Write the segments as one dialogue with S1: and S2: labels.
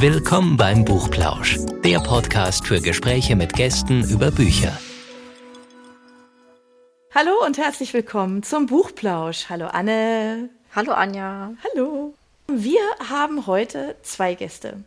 S1: Willkommen beim Buchplausch, der Podcast für Gespräche mit Gästen über Bücher.
S2: Hallo und herzlich willkommen zum Buchplausch. Hallo Anne.
S3: Hallo Anja.
S2: Hallo. Wir haben heute zwei Gäste.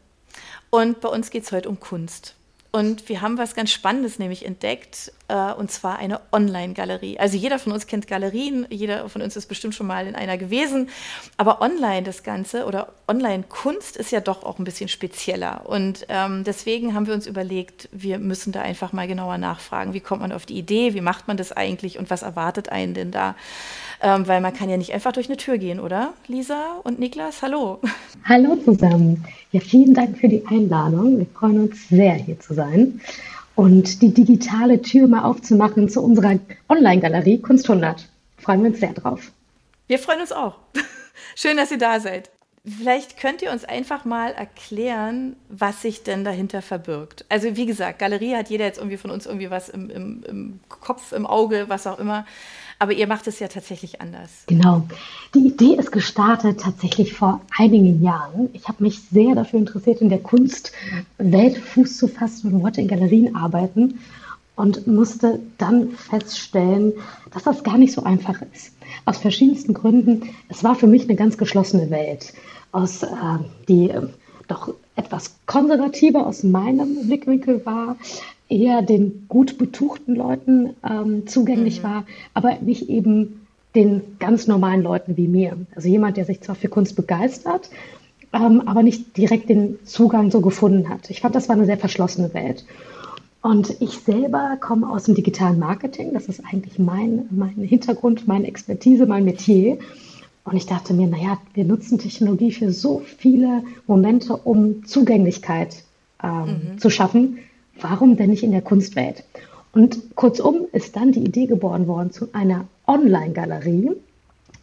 S2: Und bei uns geht es heute um Kunst. Und wir haben was ganz Spannendes nämlich entdeckt, äh, und zwar eine Online-Galerie. Also jeder von uns kennt Galerien, jeder von uns ist bestimmt schon mal in einer gewesen. Aber online das Ganze oder Online-Kunst ist ja doch auch ein bisschen spezieller. Und ähm, deswegen haben wir uns überlegt, wir müssen da einfach mal genauer nachfragen. Wie kommt man auf die Idee? Wie macht man das eigentlich? Und was erwartet einen denn da? Ähm, weil man kann ja nicht einfach durch eine Tür gehen, oder? Lisa und Niklas, hallo.
S4: Hallo zusammen. Ja, vielen Dank für die Einladung. Wir freuen uns sehr, hier zu sein und die digitale Tür mal aufzumachen zu unserer Online-Galerie Kunst 100. Freuen wir uns sehr drauf.
S2: Wir freuen uns auch. Schön, dass ihr da seid. Vielleicht könnt ihr uns einfach mal erklären, was sich denn dahinter verbirgt. Also wie gesagt, Galerie hat jeder jetzt irgendwie von uns irgendwie was im, im, im Kopf, im Auge, was auch immer. Aber ihr macht es ja tatsächlich anders.
S4: Genau. Die Idee ist gestartet tatsächlich vor einigen Jahren. Ich habe mich sehr dafür interessiert, in der Kunstwelt Fuß zu fassen und wollte in Galerien arbeiten und musste dann feststellen, dass das gar nicht so einfach ist. Aus verschiedensten Gründen. Es war für mich eine ganz geschlossene Welt, aus, äh, die äh, doch etwas konservativer aus meinem Blickwinkel war, eher den gut betuchten Leuten ähm, zugänglich mhm. war, aber nicht eben den ganz normalen Leuten wie mir. Also jemand, der sich zwar für Kunst begeistert, ähm, aber nicht direkt den Zugang so gefunden hat. Ich fand, das war eine sehr verschlossene Welt. Und ich selber komme aus dem digitalen Marketing. Das ist eigentlich mein, mein Hintergrund, meine Expertise, mein Metier. Und ich dachte mir, naja, wir nutzen Technologie für so viele Momente, um Zugänglichkeit ähm, mhm. zu schaffen warum denn nicht in der Kunstwelt? Und kurzum ist dann die Idee geboren worden zu einer Online-Galerie,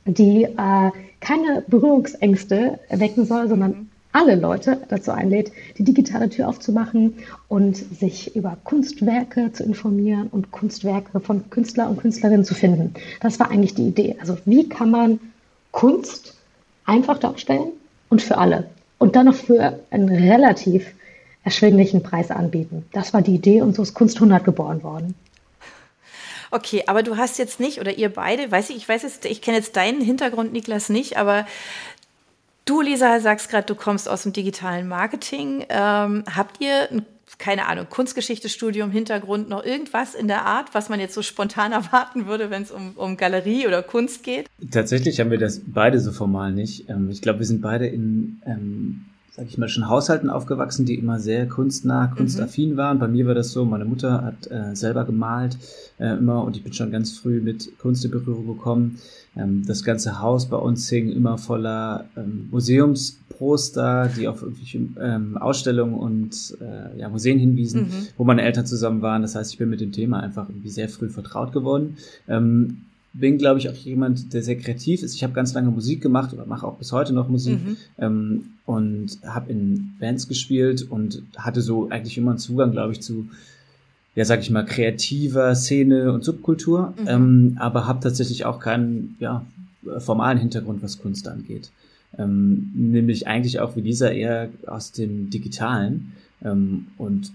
S4: die äh, keine Berührungsängste erwecken soll, sondern alle Leute dazu einlädt, die digitale Tür aufzumachen und sich über Kunstwerke zu informieren und Kunstwerke von Künstler und Künstlerinnen zu finden. Das war eigentlich die Idee. Also wie kann man Kunst einfach darstellen und für alle und dann noch für einen relativ erschwinglichen Preis anbieten. Das war die Idee und so ist Kunst 100 geboren worden.
S2: Okay, aber du hast jetzt nicht, oder ihr beide, weiß ich, ich weiß jetzt, ich kenne jetzt deinen Hintergrund, Niklas, nicht, aber du, Lisa, sagst gerade, du kommst aus dem digitalen Marketing. Ähm, habt ihr ein keine Ahnung, Kunstgeschichtestudium, Hintergrund, noch irgendwas in der Art, was man jetzt so spontan erwarten würde, wenn es um, um Galerie oder Kunst geht?
S5: Tatsächlich haben wir das beide so formal nicht. Ähm, ich glaube, wir sind beide in ähm, sag ich mal, schon Haushalten aufgewachsen, die immer sehr kunstnah, mhm. kunstaffin mhm. waren. Bei mir war das so, meine Mutter hat äh, selber gemalt äh, immer und ich bin schon ganz früh mit Kunst in Berührung gekommen. Ähm, das ganze Haus bei uns hing immer voller ähm, Museumsposter, die auf irgendwelche ähm, Ausstellungen und äh, ja, Museen hinwiesen, mhm. wo meine Eltern zusammen waren. Das heißt, ich bin mit dem Thema einfach irgendwie sehr früh vertraut geworden. Ähm, bin, glaube ich, auch jemand, der sehr kreativ ist. Ich habe ganz lange Musik gemacht oder mache auch bis heute noch Musik mhm. ähm, und habe in Bands gespielt und hatte so eigentlich immer einen Zugang, glaube ich, zu, ja, sag ich mal, kreativer Szene und Subkultur, mhm. ähm, aber habe tatsächlich auch keinen ja, formalen Hintergrund, was Kunst angeht. Ähm, nämlich eigentlich auch wie dieser eher aus dem Digitalen. Ähm, und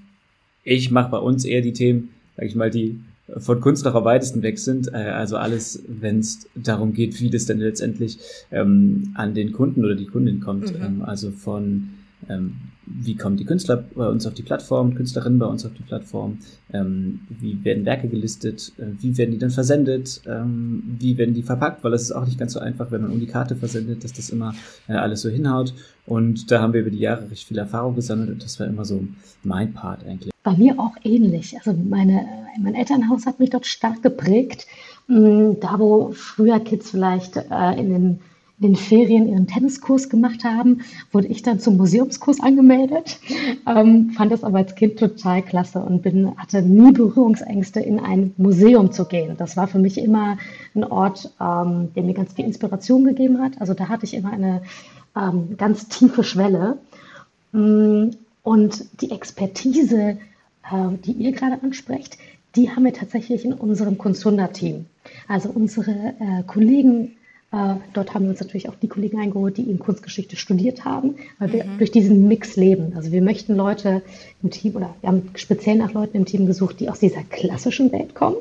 S5: ich mache bei uns eher die Themen, sag ich mal, die von Kunst noch am weitesten weg sind. Äh, also alles, wenn es darum geht, wie das denn letztendlich ähm, an den Kunden oder die Kundin kommt. Mhm. Ähm, also von ähm, wie kommen die Künstler bei uns auf die Plattform, Künstlerinnen bei uns auf die Plattform, ähm, wie werden Werke gelistet, äh, wie werden die dann versendet, ähm, wie werden die verpackt, weil das ist auch nicht ganz so einfach, wenn man um die Karte versendet, dass das immer äh, alles so hinhaut. Und da haben wir über die Jahre recht viel Erfahrung gesammelt und das war immer so mein Part eigentlich.
S4: Bei mir auch ähnlich. Also meine, mein Elternhaus hat mich dort stark geprägt. Mm, da, wo früher Kids vielleicht äh, in den in den Ferien ihren Tenniskurs gemacht haben, wurde ich dann zum Museumskurs angemeldet, ähm, fand das aber als Kind total klasse und bin, hatte nie Berührungsängste, in ein Museum zu gehen. Das war für mich immer ein Ort, ähm, der mir ganz viel Inspiration gegeben hat. Also da hatte ich immer eine ähm, ganz tiefe Schwelle. Mm, und die Expertise, die ihr gerade ansprecht, die haben wir tatsächlich in unserem Kunst 100 Team. Also unsere äh, Kollegen Äh, dort haben wir uns natürlich auch die Kollegen eingeholt, die eben Kunstgeschichte studiert haben, weil wir mhm. durch diesen Mix leben. Also wir möchten Leute im Team oder wir haben speziell nach Leuten im Team gesucht, die aus dieser klassischen Welt kommen.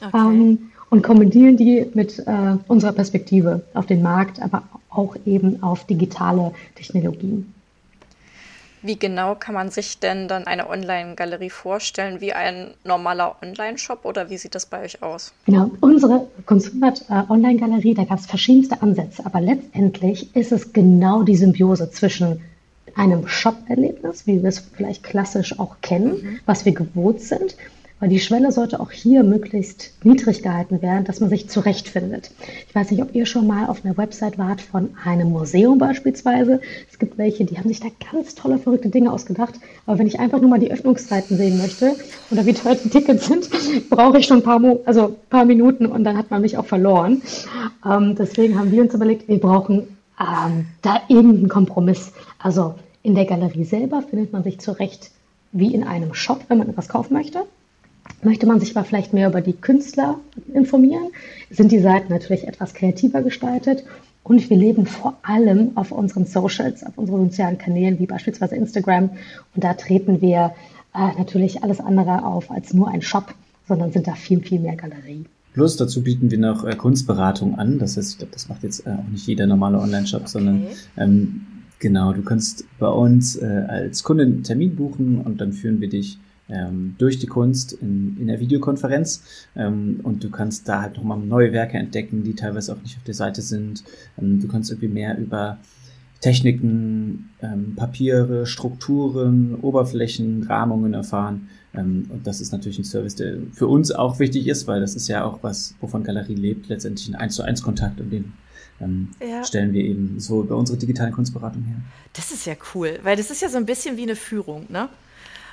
S4: Okay. Ähm, und kombinieren die mit äh, unserer Perspektive auf den Markt, aber auch eben auf digitale Technologien.
S3: Wie genau kann man sich denn dann eine Online-Galerie vorstellen? Wie ein normaler Online-Shop oder wie sieht das bei euch aus?
S4: Genau, unsere Consumer äh, Online-Galerie, da gab es verschiedenste Ansätze, aber letztendlich ist es genau die Symbiose zwischen einem Shop-Erlebnis, wie wir es vielleicht klassisch auch kennen, mhm. was wir gewohnt sind, weil die Schwelle sollte auch hier möglichst niedrig gehalten werden, dass man sich zurechtfindet. Ich weiß nicht, ob ihr schon mal auf einer Website wart von einem Museum beispielsweise. Es gibt welche, die haben sich da ganz tolle, verrückte Dinge ausgedacht. Aber wenn ich einfach nur mal die Öffnungszeiten sehen möchte oder wie teuer die Tickets sind, brauche ich schon ein paar, Mo also paar Minuten und dann hat man mich auch verloren. Ähm, deswegen haben wir uns überlegt, wir brauchen ähm, da irgendeinen Kompromiss. Also in der Galerie selber findet man sich zurecht wie in einem Shop, wenn man etwas kaufen möchte. Möchte man sich aber vielleicht mehr über die Künstler informieren, sind die Seiten natürlich etwas kreativer gestaltet und wir leben vor allem auf unseren Socials, auf unseren sozialen Kanälen wie beispielsweise Instagram und da treten wir äh, natürlich alles andere auf als nur ein Shop, sondern sind da viel, viel mehr Galerie.
S5: Plus dazu bieten wir noch äh, Kunstberatung an. Das heißt, ich glaube, das macht jetzt äh, auch nicht jeder normale Online-Shop, okay. sondern ähm, genau, du kannst bei uns äh, als Kunde einen Termin buchen und dann führen wir dich ähm, durch die Kunst in, in der Videokonferenz ähm, und du kannst da halt nochmal neue Werke entdecken, die teilweise auch nicht auf der Seite sind. Ähm, du kannst irgendwie mehr über Techniken, ähm, Papiere, Strukturen, Oberflächen, Rahmungen erfahren. Ähm, und das ist natürlich ein Service, der für uns auch wichtig ist, weil das ist ja auch was, wovon Galerie lebt, letztendlich ein 1 zu 1 Kontakt und den ähm, ja. stellen wir eben so bei unserer digitalen Kunstberatung her.
S2: Das ist ja cool, weil das ist ja so ein bisschen wie eine Führung, ne?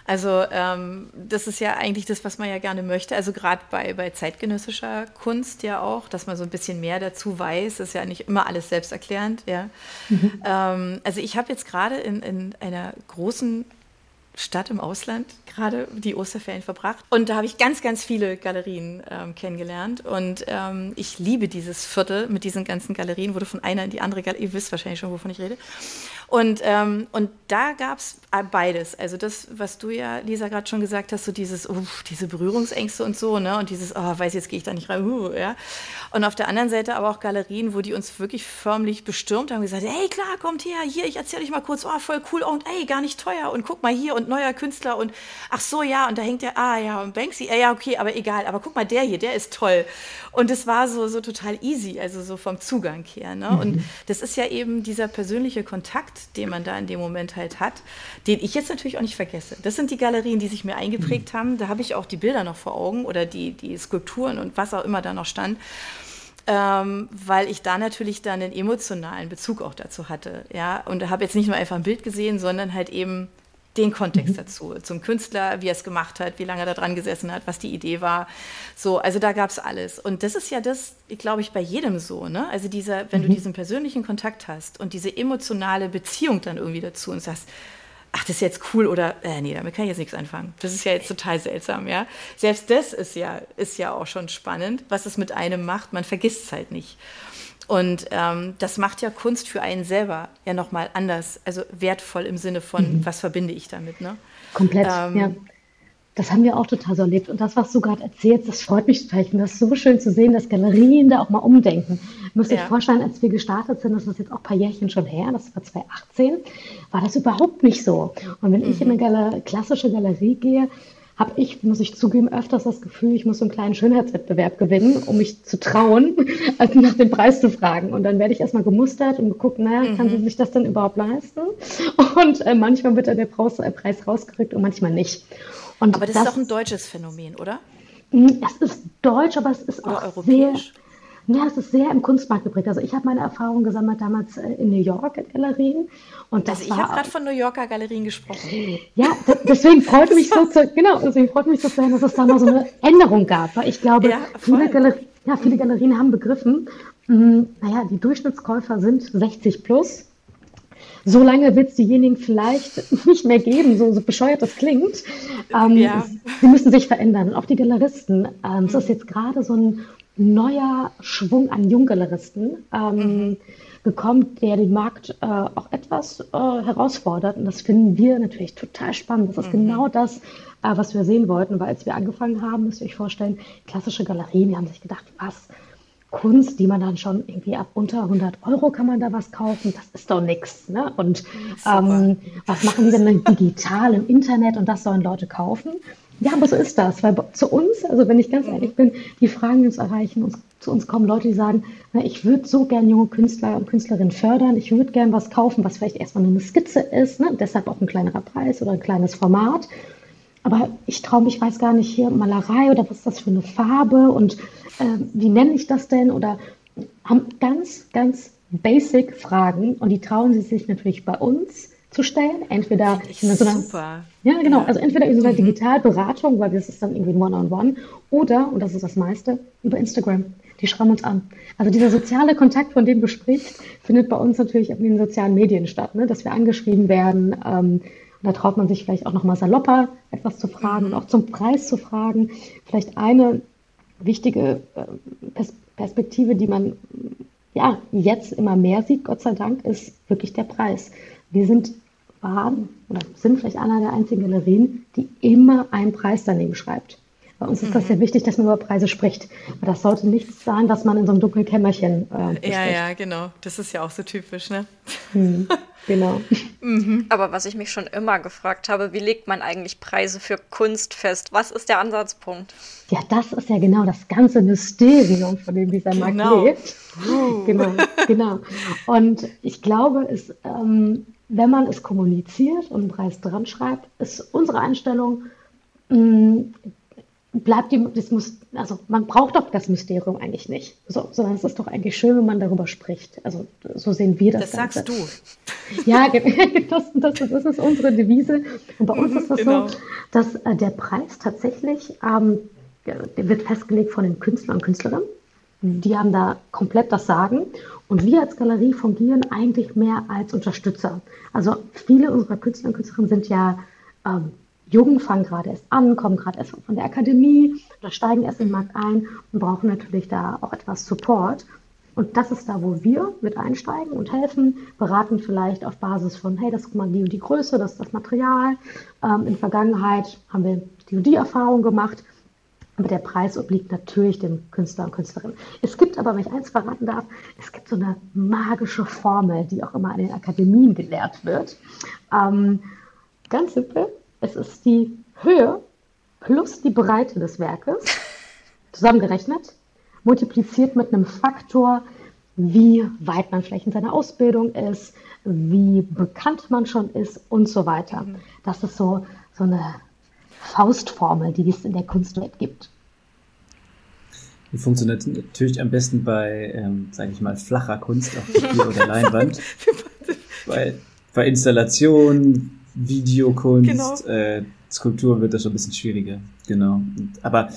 S2: Also ähm, das ist ja eigentlich das, was man ja gerne möchte. Also gerade bei, bei zeitgenössischer Kunst ja auch, dass man so ein bisschen mehr dazu weiß. Das ist ja nicht immer alles selbsterklärend. Ja. Mhm. Ähm, also ich habe jetzt gerade in, in einer großen Stadt im Ausland gerade die Osterferien verbracht. Und da habe ich ganz, ganz viele Galerien ähm, kennengelernt. Und ähm, ich liebe dieses Viertel mit diesen ganzen Galerien, wurde von einer in die andere Galerie, ihr wisst wahrscheinlich schon, wovon ich rede. Und, ähm, und da gab es beides. Also das, was du ja, Lisa, gerade schon gesagt hast, so dieses, uff, diese Berührungsängste und so, ne? Und dieses, oh, weiß jetzt gehe ich da nicht rein, uh, ja. Und auf der anderen Seite aber auch Galerien, wo die uns wirklich förmlich bestürmt haben, gesagt, hey, klar, kommt her, hier, ich erzähle euch mal kurz, oh, voll cool, und ey, gar nicht teuer und guck mal hier und neuer Künstler und ach so, ja, und da hängt der, ah ja, und Banksy, ja, okay, aber egal, aber guck mal, der hier, der ist toll. Und es war so, so total easy, also so vom Zugang her, ne? Mhm. Und das ist ja eben dieser persönliche Kontakt, Kontakt, den man da in dem Moment halt hat, den ich jetzt natürlich auch nicht vergesse. Das sind die Galerien, die sich mir eingeprägt mhm. haben. Da habe ich auch die Bilder noch vor Augen oder die, die Skulpturen und was auch immer da noch stand. Ähm, weil ich da natürlich dann einen emotionalen Bezug auch dazu hatte. Ja? Und habe jetzt nicht nur einfach ein Bild gesehen, sondern halt eben den Kontext mhm. dazu, zum Künstler, wie er es gemacht hat, wie lange er da dran gesessen hat, was die Idee war. So, also da gab es alles. Und das ist ja das, glaube ich, bei jedem so, ne? Also dieser, wenn mhm. du diesen persönlichen Kontakt hast und diese emotionale Beziehung dann irgendwie dazu und sagst, ach, das ist jetzt cool oder, äh, nee, damit kann ich jetzt nichts anfangen. Das ist ja jetzt total seltsam, ja. Selbst das ist ja, ist ja auch schon spannend, was es mit einem macht. Man vergisst es halt nicht. Und ähm, das macht ja Kunst für einen selber ja nochmal anders, also wertvoll im Sinne von, mhm. was verbinde ich damit, ne?
S4: Komplett, ähm, ja. Das haben wir auch total so erlebt. Und das, was du gerade erzählst, das freut mich total. Ich finde das so schön zu sehen, dass Galerien da auch mal umdenken. Ihr müsst euch vorstellen, als wir gestartet sind, das ist jetzt auch ein paar Jährchen schon her, das war 2018, war das überhaupt nicht so. Und wenn mhm. ich in eine Galer klassische Galerie gehe, habe ich, muss ich zugeben, öfters das Gefühl, ich muss so einen kleinen Schönheitswettbewerb gewinnen, um mich zu trauen, also nach dem Preis zu fragen. Und dann werde ich erstmal gemustert und geguckt, naja, mhm. kann sie sich das denn überhaupt leisten? Und äh, manchmal wird dann der Preis, äh, Preis rausgerückt und manchmal nicht.
S2: Und aber das, das, ist doch ein deutsches Phänomen, oder?
S4: Hm, es ist deutsch, aber es ist oder auch europäisch. Sehr, ja, es ist sehr im Kunstmarkt geprägt. Also ich habe meine Erfahrungen gesammelt damals äh, in New York in Galerien. Und das
S2: also ich habe gerade von New Yorker Galerien gesprochen.
S4: Ja, deswegen freut mich so zu, genau, deswegen freut mich so zu hören, dass es da mal so eine Änderung gab. Weil ich glaube, ja, viele, Galerien, ja, viele Galerien haben begriffen, mh, hm, naja, die Durchschnittskäufer sind 60 plus. So lange wird es diejenigen vielleicht nicht mehr geben, so, so bescheuert das klingt. Ähm, ja. Sie müssen sich verändern. Und auch die Galeristen. Ähm, mhm. Es ist jetzt gerade so ein neuer Schwung an Junggaleristen ähm, mhm. gekommen, der den Markt äh, auch etwas äh, herausfordert. Und das finden wir natürlich total spannend. Das ist mhm. genau das, äh, was wir sehen wollten, weil als wir angefangen haben, müsst ihr euch vorstellen, klassische Galerien, die haben sich gedacht, was, Kunst, die man dann schon irgendwie ab unter 100 Euro kann man da was kaufen, das ist doch nichts. Ne? Und ähm, was machen die denn digital im Internet und das sollen Leute kaufen? Ja, aber so ist das, weil zu uns, also wenn ich ganz ehrlich bin, die Fragen, die uns erreichen, uns, zu uns kommen Leute, die sagen, na, ich würde so gern junge Künstler und Künstlerinnen fördern, ich würde gern was kaufen, was vielleicht erstmal eine Skizze ist, ne? deshalb auch ein kleinerer Preis oder ein kleines Format. Aber ich traue mich, weiß gar nicht, hier Malerei oder was ist das für eine Farbe und äh, wie nenne ich das denn? Oder haben ganz, ganz basic Fragen und die trauen sie sich natürlich bei uns zu stellen. Entweder in so einer, super. Ja, genau. Ja. Also entweder in so einer mhm. Digitalberatung, weil das ist dann irgendwie ein One-on-One, -on -One, oder, und das ist das meiste, über Instagram. Die schreiben uns an. Also dieser soziale Kontakt, von dem du sprichst, findet bei uns natürlich in den sozialen Medien statt, ne? dass wir angeschrieben werden. Ähm, da traut man sich vielleicht auch nochmal salopper etwas zu fragen mhm. und auch zum Preis zu fragen. Vielleicht eine wichtige äh, Perspektive, die man ja jetzt immer mehr sieht, Gott sei Dank, ist wirklich der Preis. Wir sind waren oder sind vielleicht einer der einzigen Galerien, die immer einen Preis daneben schreibt. Bei uns ist das sehr mhm. wichtig, dass man über Preise spricht. Aber das sollte nichts sein, was man in so einem dunklen Kämmerchen
S2: äh, Ja, ja, genau. Das ist ja auch so typisch, ne?
S4: Hm, genau.
S3: mhm. Aber was ich mich schon immer gefragt habe, wie legt man eigentlich Preise für Kunst fest? Was ist der Ansatzpunkt?
S4: Ja, das ist ja genau das ganze Mysterium, von dem dieser Markt genau. lebt. Uh. Genau, genau. Und ich glaube, es, ähm, wenn man es kommuniziert und einen Preis dran schreibt, ist unsere Einstellung, mh, mm, bleibt die, das muss, also man braucht doch das Mysterium eigentlich nicht, so, sondern es ist doch eigentlich schön, wenn man darüber spricht. Also so sehen wir das.
S2: Das Ganze. sagst
S4: du. Ja, das, das, das, ist unsere Devise. Und bei uns mhm, ist das genau. so, dass äh, der Preis tatsächlich ähm, der wird festgelegt von den Künstlern und Künstlerinnen. Die haben da komplett das Sagen. Und wir als Galerie fungieren eigentlich mehr als Unterstützer. Also viele unserer Künstler und Künstlerinnen sind ja ähm, jung, fangen gerade erst an, kommen gerade erst von der Akademie oder steigen erst in den Markt ein und brauchen natürlich da auch etwas Support. Und das ist da, wo wir mit einsteigen und helfen, beraten vielleicht auf Basis von, hey, das ist mal die und die Größe, das ist das Material. Ähm, in Vergangenheit haben wir die und die Erfahrung gemacht. Aber der Preis obliegt natürlich dem Künstler und Künstlerin. Es gibt aber, wenn ich eins verraten darf, es gibt so eine magische Formel, die auch immer an den Akademien gelehrt wird. Ähm, ganz simpel, es ist die Höhe plus die Breite des Werkes zusammengerechnet, multipliziert mit einem Faktor, wie weit man vielleicht in seiner Ausbildung ist, wie bekannt man schon ist und so weiter. Mhm. Das ist so, so eine Faustformel, die es in der Kunstwelt gibt.
S5: Die funktioniert natürlich am besten bei, ähm, sage ich mal, flacher Kunst auf Papier oder Leinwand. bei, bei Installation, Videokunst, genau. äh, Skulptur wird das schon ein bisschen schwieriger. Genau. aber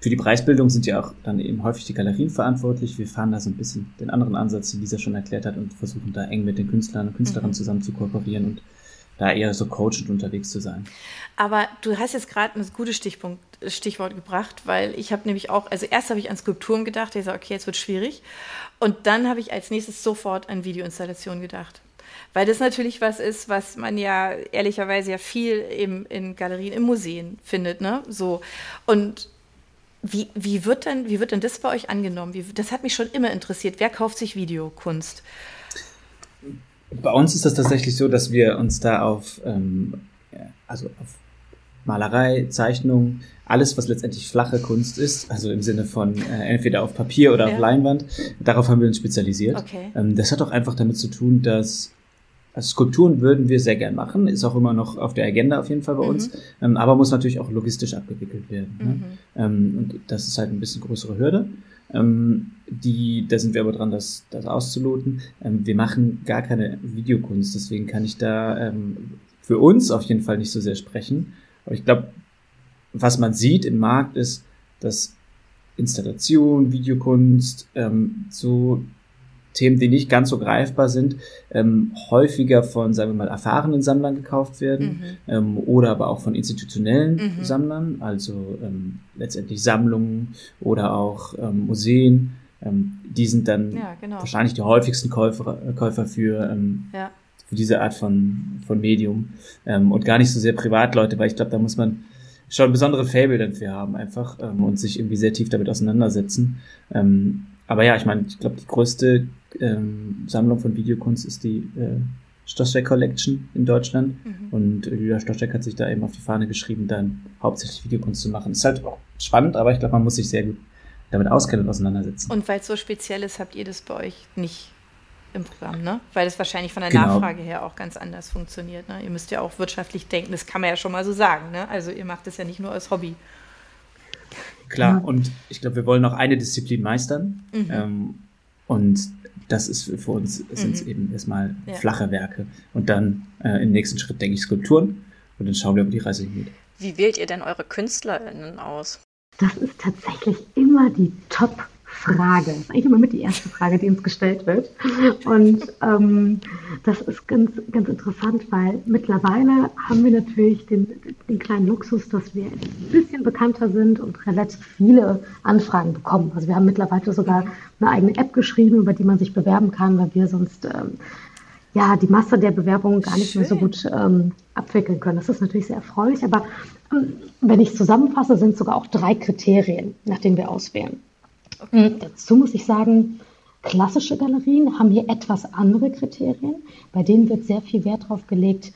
S5: für die Preisbildung sind ja auch dann eben häufig die Galerien verantwortlich. Wir fahren da so ein bisschen den anderen Ansatz, den Lisa schon erklärt hat, und versuchen da eng mit den Künstlern und Künstlerinnen mhm. zusammen zu kooperieren und da eher so coachend unterwegs zu sein.
S2: Aber du hast jetzt gerade ein gutes Stichpunkt, Stichwort gebracht, weil ich habe nämlich auch, also erst habe ich an Skulpturen gedacht, ich sage, okay, jetzt wird schwierig. Und dann habe ich als nächstes sofort an Videoinstallationen gedacht. Weil das natürlich was ist, was man ja ehrlicherweise ja viel eben in Galerien, in Museen findet, ne? So. Und wie, wie, wird denn, wie wird denn das bei euch angenommen? Wie, das hat mich schon immer interessiert. Wer kauft sich Videokunst?
S5: Bei uns ist das tatsächlich so, dass wir uns da auf, ähm, also auf Malerei, Zeichnung, alles, was letztendlich flache Kunst ist, also im Sinne von äh, entweder auf Papier oder ja. auf Leinwand, darauf haben wir uns spezialisiert. Okay. Ähm, das hat auch einfach damit zu tun, dass also Skulpturen würden wir sehr gern machen, ist auch immer noch auf der Agenda auf jeden Fall bei mhm. uns, ähm, aber muss natürlich auch logistisch abgewickelt werden. Ne? Mhm. Ähm, und das ist halt ein bisschen größere Hürde. Ähm, die, da sind wir aber dran, das, das auszuloten. Ähm, wir machen gar keine Videokunst, deswegen kann ich da ähm, für uns auf jeden Fall nicht so sehr sprechen. Aber ich glaube, was man sieht im Markt ist, dass Installation, Videokunst ähm, so Themen, die nicht ganz so greifbar sind, ähm, häufiger von, sagen wir mal, erfahrenen Sammlern gekauft werden mhm. ähm, oder aber auch von institutionellen mhm. Sammlern, also ähm, letztendlich Sammlungen oder auch ähm, Museen. Ähm, die sind dann ja, genau. wahrscheinlich die häufigsten Käufer, Käufer für, ähm, ja. für diese Art von, von Medium ähm, und gar nicht so sehr Privatleute, weil ich glaube, da muss man schon ein besonderes Fable dann für haben einfach ähm, und sich irgendwie sehr tief damit auseinandersetzen. Ähm, aber ja, ich meine, ich glaube, die größte ähm, Sammlung von Videokunst ist die äh, Stoschek Collection in Deutschland. Mhm. Und Julia Stoschek hat sich da eben auf die Fahne geschrieben, dann hauptsächlich Videokunst zu machen. Ist halt auch spannend, aber ich glaube, man muss sich sehr gut damit auskennen und auseinandersetzen.
S2: Und weil es so speziell ist, habt ihr das bei euch nicht im Programm, ne? Weil es wahrscheinlich von der genau. Nachfrage her auch ganz anders funktioniert. Ne? Ihr müsst ja auch wirtschaftlich denken, das kann man ja schon mal so sagen. Ne? Also ihr macht es ja nicht nur als Hobby.
S5: Klar, und ich glaube, wir wollen noch eine Disziplin meistern. Mhm. Ähm, und das ist für uns sind mhm. eben erstmal ja. flache Werke. Und dann äh, im nächsten Schritt denke ich Skulpturen. Und dann schauen wir, wo die Reise hingeht.
S3: Wie wählt ihr denn eure KünstlerInnen aus?
S4: Das ist tatsächlich immer die Top- Frage. Das ist eigentlich immer mit die erste Frage, die uns gestellt wird. Und ähm, das ist ganz, ganz interessant, weil mittlerweile haben wir natürlich den, den kleinen Luxus, dass wir ein bisschen bekannter sind und relativ viele Anfragen bekommen. Also wir haben mittlerweile sogar eine eigene App geschrieben, über die man sich bewerben kann, weil wir sonst ähm, ja die Masse der Bewerbungen gar nicht Schön. mehr so gut ähm, abwickeln können. Das ist natürlich sehr erfreulich, aber ähm, wenn ich zusammenfasse, sind es sogar auch drei Kriterien, nach denen wir auswählen. Okay. Hm, dazu muss ich sagen, klassische Galerien haben hier etwas andere Kriterien. Bei denen wird sehr viel Wert darauf gelegt,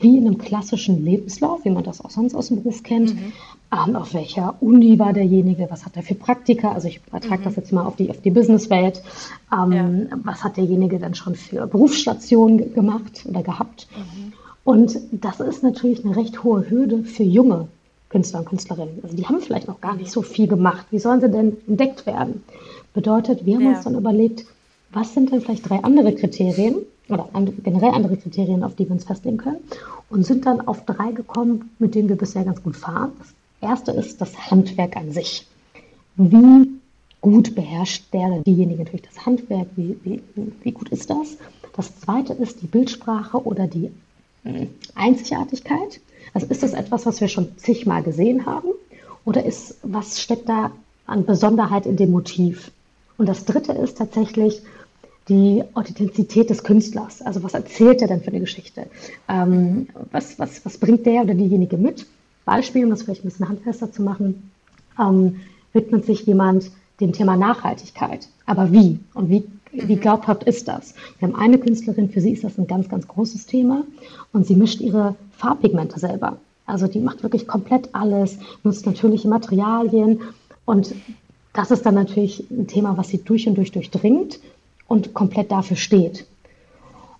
S4: wie in einem klassischen Lebenslauf, wie man das auch sonst aus dem Beruf kennt. Mhm. Ähm, auf welcher Uni war derjenige? Was hat er für Praktika? Also ich übertrage mhm. das jetzt mal auf die, auf die Businesswelt. Ähm, ja. Was hat derjenige dann schon für Berufsstationen gemacht oder gehabt? Mhm. Und das ist natürlich eine recht hohe Hürde für junge Künstler und Künstlerinnen. Also die haben vielleicht noch gar nicht so viel gemacht. Wie sollen sie denn entdeckt werden? Bedeutet, wir haben ja. uns dann überlegt, was sind denn vielleicht drei andere Kriterien oder andere, generell andere Kriterien, auf die wir uns festlegen können und sind dann auf drei gekommen, mit denen wir bisher ganz gut fahren. Das erste ist das Handwerk an sich. Wie gut beherrscht der oder diejenige natürlich das Handwerk? Wie, wie, wie gut ist das? Das zweite ist die Bildsprache oder die hm, Einzigartigkeit. Also ist das etwas, was wir schon zigmal gesehen haben? Oder ist, was steckt da an Besonderheit in dem Motiv? Und das dritte ist tatsächlich die Authentizität des Künstlers. Also was erzählt er denn für eine Geschichte? Ähm, was, was, was bringt der oder diejenige mit? Beispiel, um das vielleicht ein bisschen handfester zu machen, ähm, widmet sich jemand dem Thema Nachhaltigkeit. Aber wie? Und wie, wie mhm. glaubhaft ist das? Wir haben eine Künstlerin, für sie ist das ein ganz, ganz großes Thema und sie mischt ihre Farbpigmente selber. Also die macht wirklich komplett alles, nutzt natürliche Materialien und das ist dann natürlich ein Thema, was sie durch und durch durchdringt und komplett dafür steht.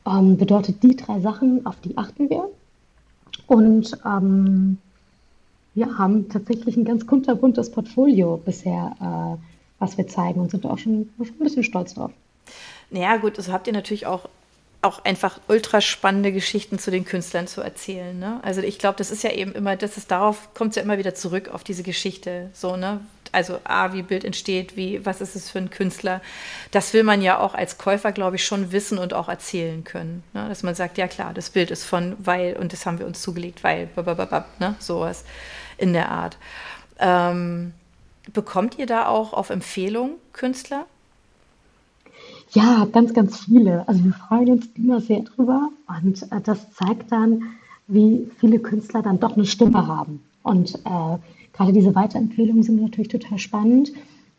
S4: Ähm, bedeutet die drei Sachen, auf die achten wir und ähm, wir haben tatsächlich ein ganz kunterbuntes Portfolio bisher, äh, was wir zeigen und sind auch schon, schon ein bisschen stolz drauf.
S2: Naja, gut, also habt ihr natürlich auch auch einfach ultra spannende Geschichten zu den Künstlern zu erzählen. Ne? Also ich glaube, das ist ja eben immer, das ist darauf kommt es ja immer wieder zurück auf diese Geschichte. So, ne? Also A, wie Bild entsteht, wie, was ist es für ein Künstler. Das will man ja auch als Käufer, glaube ich, schon wissen und auch erzählen können. Ne? Dass man sagt, ja klar, das Bild ist von, weil, und das haben wir uns zugelegt, weil, ne? sowas in der Art. Ähm, bekommt ihr da auch auf Empfehlung Künstler?
S4: Ja, ganz, ganz viele. Also wir freuen uns immer sehr drüber und äh, das zeigt dann, wie viele Künstler dann doch eine Stimme haben. Und äh, gerade diese Weiterempfehlungen sind natürlich total spannend.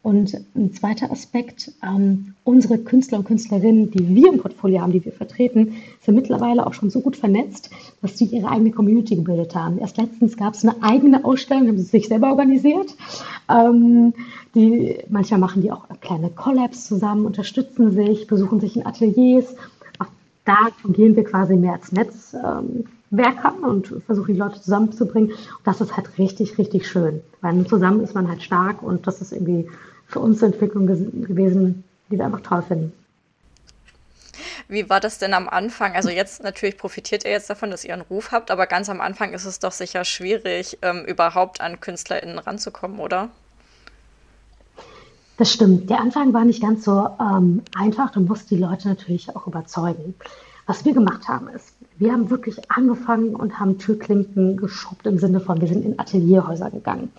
S4: Und ein zweiter Aspekt, ähm, unsere Künstler und Künstlerinnen, die wir im Portfolio haben, die wir vertreten, sind mittlerweile auch schon so gut vernetzt, dass sie ihre eigene Community gebildet haben. Erst letztens gab es eine eigene Ausstellung, haben sie sich selber organisiert. Ähm, die, manchmal machen die auch kleine Collabs zusammen, unterstützen sich, besuchen sich in Ateliers. Auch da fungieren wir quasi mehr als Netzwerker ähm, und versuchen die Leute zusammenzubringen. Und das ist halt richtig, richtig schön, weil zusammen ist man halt stark und das ist irgendwie für uns Entwicklung gewesen, die wir einfach toll finden.
S3: Wie war das denn am Anfang? Also jetzt natürlich profitiert ihr jetzt davon, dass ihr einen Ruf habt, aber ganz am Anfang ist es doch sicher schwierig, ähm, überhaupt an KünstlerInnen ranzukommen, oder?
S4: Das stimmt. Der Anfang war nicht ganz so ähm, einfach. Du musst die Leute natürlich auch überzeugen. Was wir gemacht haben, ist, wir haben wirklich angefangen und haben Türklinken geschubbt im Sinne von, wir sind in Atelierhäuser gegangen.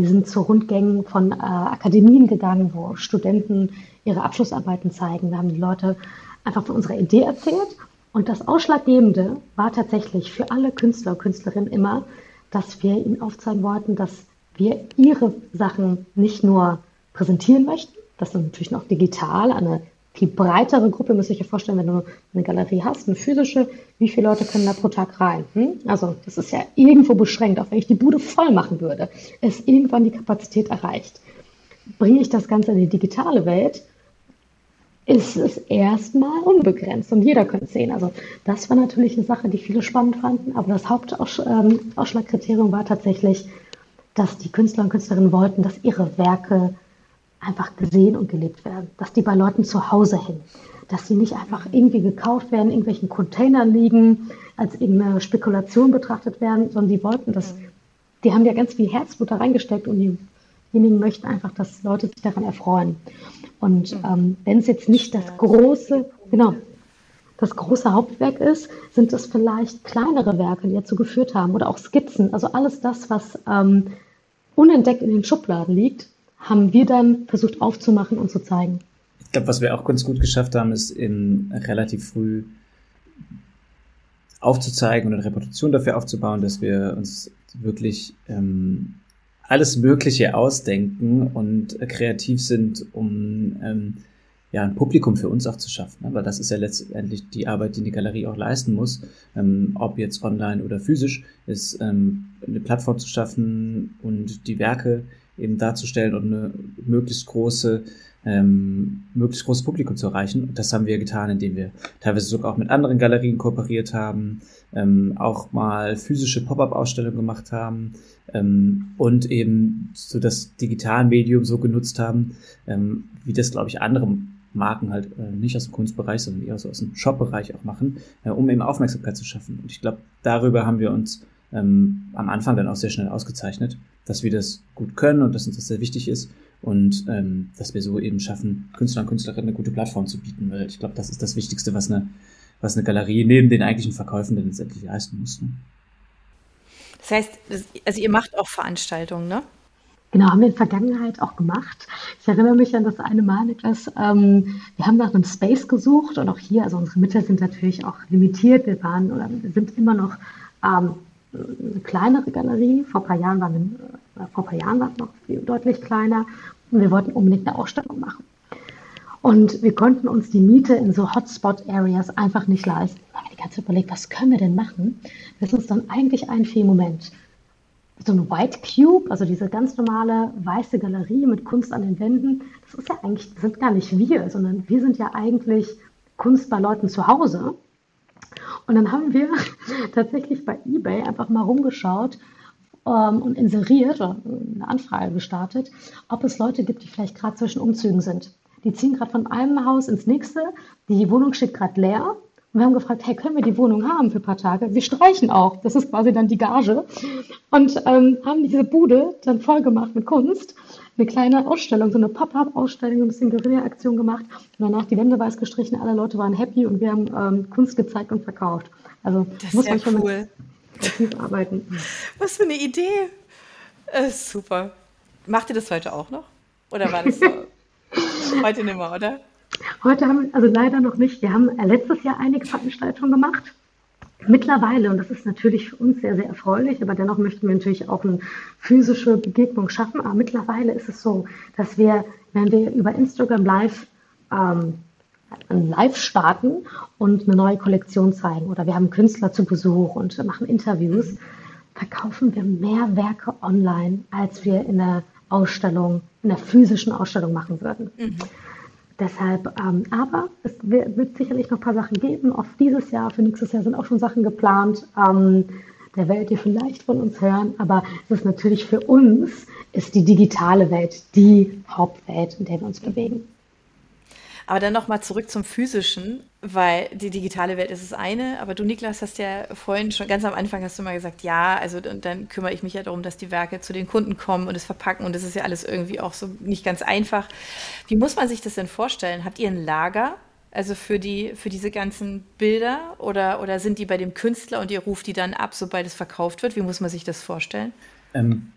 S4: Wir sind zu Rundgängen von äh, Akademien gegangen, wo Studenten ihre Abschlussarbeiten zeigen. Wir haben die Leute einfach von unserer Idee erzählt. Und das Ausschlaggebende war tatsächlich für alle Künstler und Künstlerinnen immer, dass wir ihnen aufzeigen wollten, dass wir ihre Sachen nicht nur präsentieren möchten, das ist natürlich noch digital, eine viel breitere Gruppe, müsst ihr euch ja vorstellen, wenn du eine Galerie hast, eine physische, wie viele Leute können da pro Tag rein? Hm? Also das ist ja irgendwo beschränkt, auch wenn ich die Bude voll machen würde, ist irgendwann die Kapazität erreicht. Bringe ich das Ganze in die digitale Welt, ist es erstmal unbegrenzt und jeder könnte es sehen. Also das war natürlich eine Sache, die viele spannend fanden, aber das Hauptausschlagkriterium ähm, war tatsächlich, dass die Künstler und Künstlerinnen wollten, dass ihre Werke einfach gesehen und gelebt werden, dass die bei Leuten zu Hause hängen, dass sie nicht einfach irgendwie gekauft werden, in irgendwelchen Containern liegen, als irgendeine Spekulation betrachtet werden, sondern die wollten das, die haben ja ganz viel Herzblut da reingesteckt und diejenigen möchten einfach, dass Leute sich daran erfreuen. Und ähm, wenn es jetzt nicht das große, genau, das große Hauptwerk ist, sind es vielleicht kleinere Werke, die dazu geführt haben oder auch Skizzen. Also alles das, was ähm, unentdeckt in den Schubladen liegt, haben wir dann versucht aufzumachen und zu zeigen.
S5: Ich glaube, was wir auch ganz gut geschafft haben, ist in relativ früh aufzuzeigen und eine Reputation dafür aufzubauen, dass wir uns wirklich ähm, alles Mögliche ausdenken und kreativ sind, um ähm, ja, ein Publikum für uns auch zu schaffen. Aber das ist ja letztendlich die Arbeit, die die Galerie auch leisten muss, ähm, ob jetzt online oder physisch, ist ähm, eine Plattform zu schaffen und die Werke eben darzustellen und eine möglichst große ähm, möglichst großes Publikum zu erreichen. Und das haben wir getan, indem wir teilweise sogar auch mit anderen Galerien kooperiert haben, ähm, auch mal physische Pop-up-Ausstellungen gemacht haben ähm, und eben so das Digitalmedium so genutzt haben, ähm, wie das, glaube ich, andere Marken halt äh, nicht aus dem Kunstbereich, sondern eher so aus dem Shop-Bereich auch machen, äh, um eben Aufmerksamkeit zu schaffen. Und ich glaube, darüber haben wir uns ähm, am Anfang dann auch sehr schnell ausgezeichnet, dass wir das gut können und dass uns das sehr wichtig ist und ähm, dass wir so eben schaffen, Künstlern und Künstlerinnen eine gute Plattform zu bieten, weil ich glaube, das ist das Wichtigste, was eine, was eine Galerie neben den eigentlichen Verkäufen dann letztendlich leisten muss. Ne?
S2: Das heißt, also ihr macht auch Veranstaltungen, ne?
S4: Genau, haben wir in der Vergangenheit auch gemacht. Ich erinnere mich an das eine Mal, Niklas. Ähm, wir haben nach einem Space gesucht und auch hier, also unsere Mittel sind natürlich auch limitiert. Wir waren oder wir sind immer noch ähm, eine kleinere Galerie. Vor ein paar Jahren waren wir, äh, vor paar Jahren war es noch deutlich kleiner und wir wollten unbedingt eine Ausstellung machen. Und wir konnten uns die Miete in so Hotspot-Areas einfach nicht leisten. Da haben wir die ganze Zeit überlegt, was können wir denn machen? Das ist uns dann eigentlich ein für Moment. So ein White Cube, also diese ganz normale weiße Galerie mit Kunst an den Wänden, das ist ja eigentlich, das sind gar nicht wir, sondern wir sind ja eigentlich Kunst bei Leuten zu Hause. Und dann haben wir tatsächlich bei eBay einfach mal rumgeschaut ähm, und inseriert oder eine Anfrage gestartet, ob es Leute gibt, die vielleicht gerade zwischen Umzügen sind. Die ziehen gerade von einem Haus ins nächste, die Wohnung steht gerade leer. Und wir haben gefragt, hey, können wir die Wohnung haben für ein paar Tage? Wir streichen auch. Das ist quasi dann die Gage. Und ähm, haben diese Bude dann voll gemacht mit Kunst eine kleine Ausstellung, so eine Pop-up-Ausstellung, ein bisschen Guerilla-Aktion gemacht und danach die Wände weiß gestrichen, alle Leute waren happy und wir haben ähm, Kunst gezeigt und verkauft. Also
S2: das muss man schon cool.
S4: aktiv arbeiten.
S2: Was für eine Idee. Äh, super. Macht ihr das heute auch noch? Oder war das so? heute nicht mehr, oder?
S4: Heute haben wir, also leider noch nicht. Wir haben letztes Jahr einige Veranstaltungen gemacht. Mittlerweile, und das ist natürlich für uns sehr, sehr erfreulich, aber dennoch möchten wir natürlich auch eine physische Begegnung schaffen. Aber mittlerweile ist es so, dass wir, wenn wir über Instagram Live ähm, Live starten und eine neue Kollektion zeigen oder wir haben Künstler zu Besuch und machen Interviews, verkaufen wir mehr Werke online, als wir in der Ausstellung, in der physischen Ausstellung machen würden. Mhm. Deshalb, ähm, aber es wird, sicherlich noch ein paar Sachen geben. Auf dieses Jahr, für nächstes Jahr sind auch schon Sachen geplant. Ähm, der werdet ihr vielleicht von uns hören, aber es ist natürlich für uns, ist die digitale Welt die Hauptwelt, in der wir uns bewegen.
S2: Aber dann nochmal zurück zum Physischen, weil die digitale Welt ist das eine, aber du, Niklas, hast ja vorhin schon ganz am Anfang hast du mal gesagt, ja, also und dann kümmere ich mich ja darum, dass die Werke zu den Kunden kommen und es verpacken und das ist ja alles irgendwie auch so nicht ganz einfach. Wie muss man sich das denn vorstellen? Habt ihr ein Lager? Also für die, für diese ganzen Bilder oder, oder sind die bei dem Künstler und ihr ruft die dann ab, sobald es verkauft wird? Wie muss man sich das vorstellen?
S5: Ähm,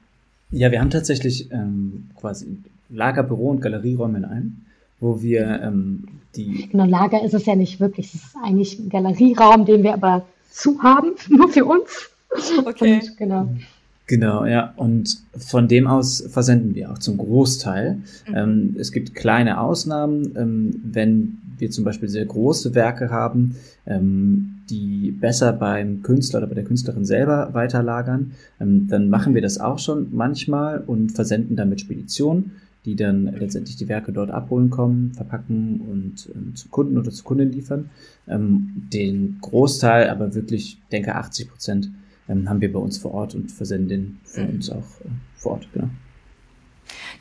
S5: ja, wir haben tatsächlich ähm, quasi Lagerbüro und Galerieräume in einem, wo wir ähm, die.
S4: Genau, Lager ist es ja nicht wirklich. Es ist eigentlich ein Galerieraum, den wir aber zu haben, nur für uns.
S2: Okay.
S4: Und, genau.
S5: Genau, ja. Und von dem aus versenden wir auch zum Großteil. Mhm. Ähm, es gibt kleine Ausnahmen, ähm, wenn wir zum Beispiel sehr große Werke haben, ähm, die besser beim Künstler oder bei der Künstlerin selber weiterlagern, ähm, dann machen wir das auch schon manchmal und versenden dann mit Spedition, die dann letztendlich die Werke dort abholen kommen, verpacken und ähm, zu Kunden oder zu Kunden liefern. Ähm, den Großteil, aber wirklich, denke 80 Prozent, ähm, haben wir bei uns vor Ort und versenden den für mhm. uns auch äh, vor Ort, genau.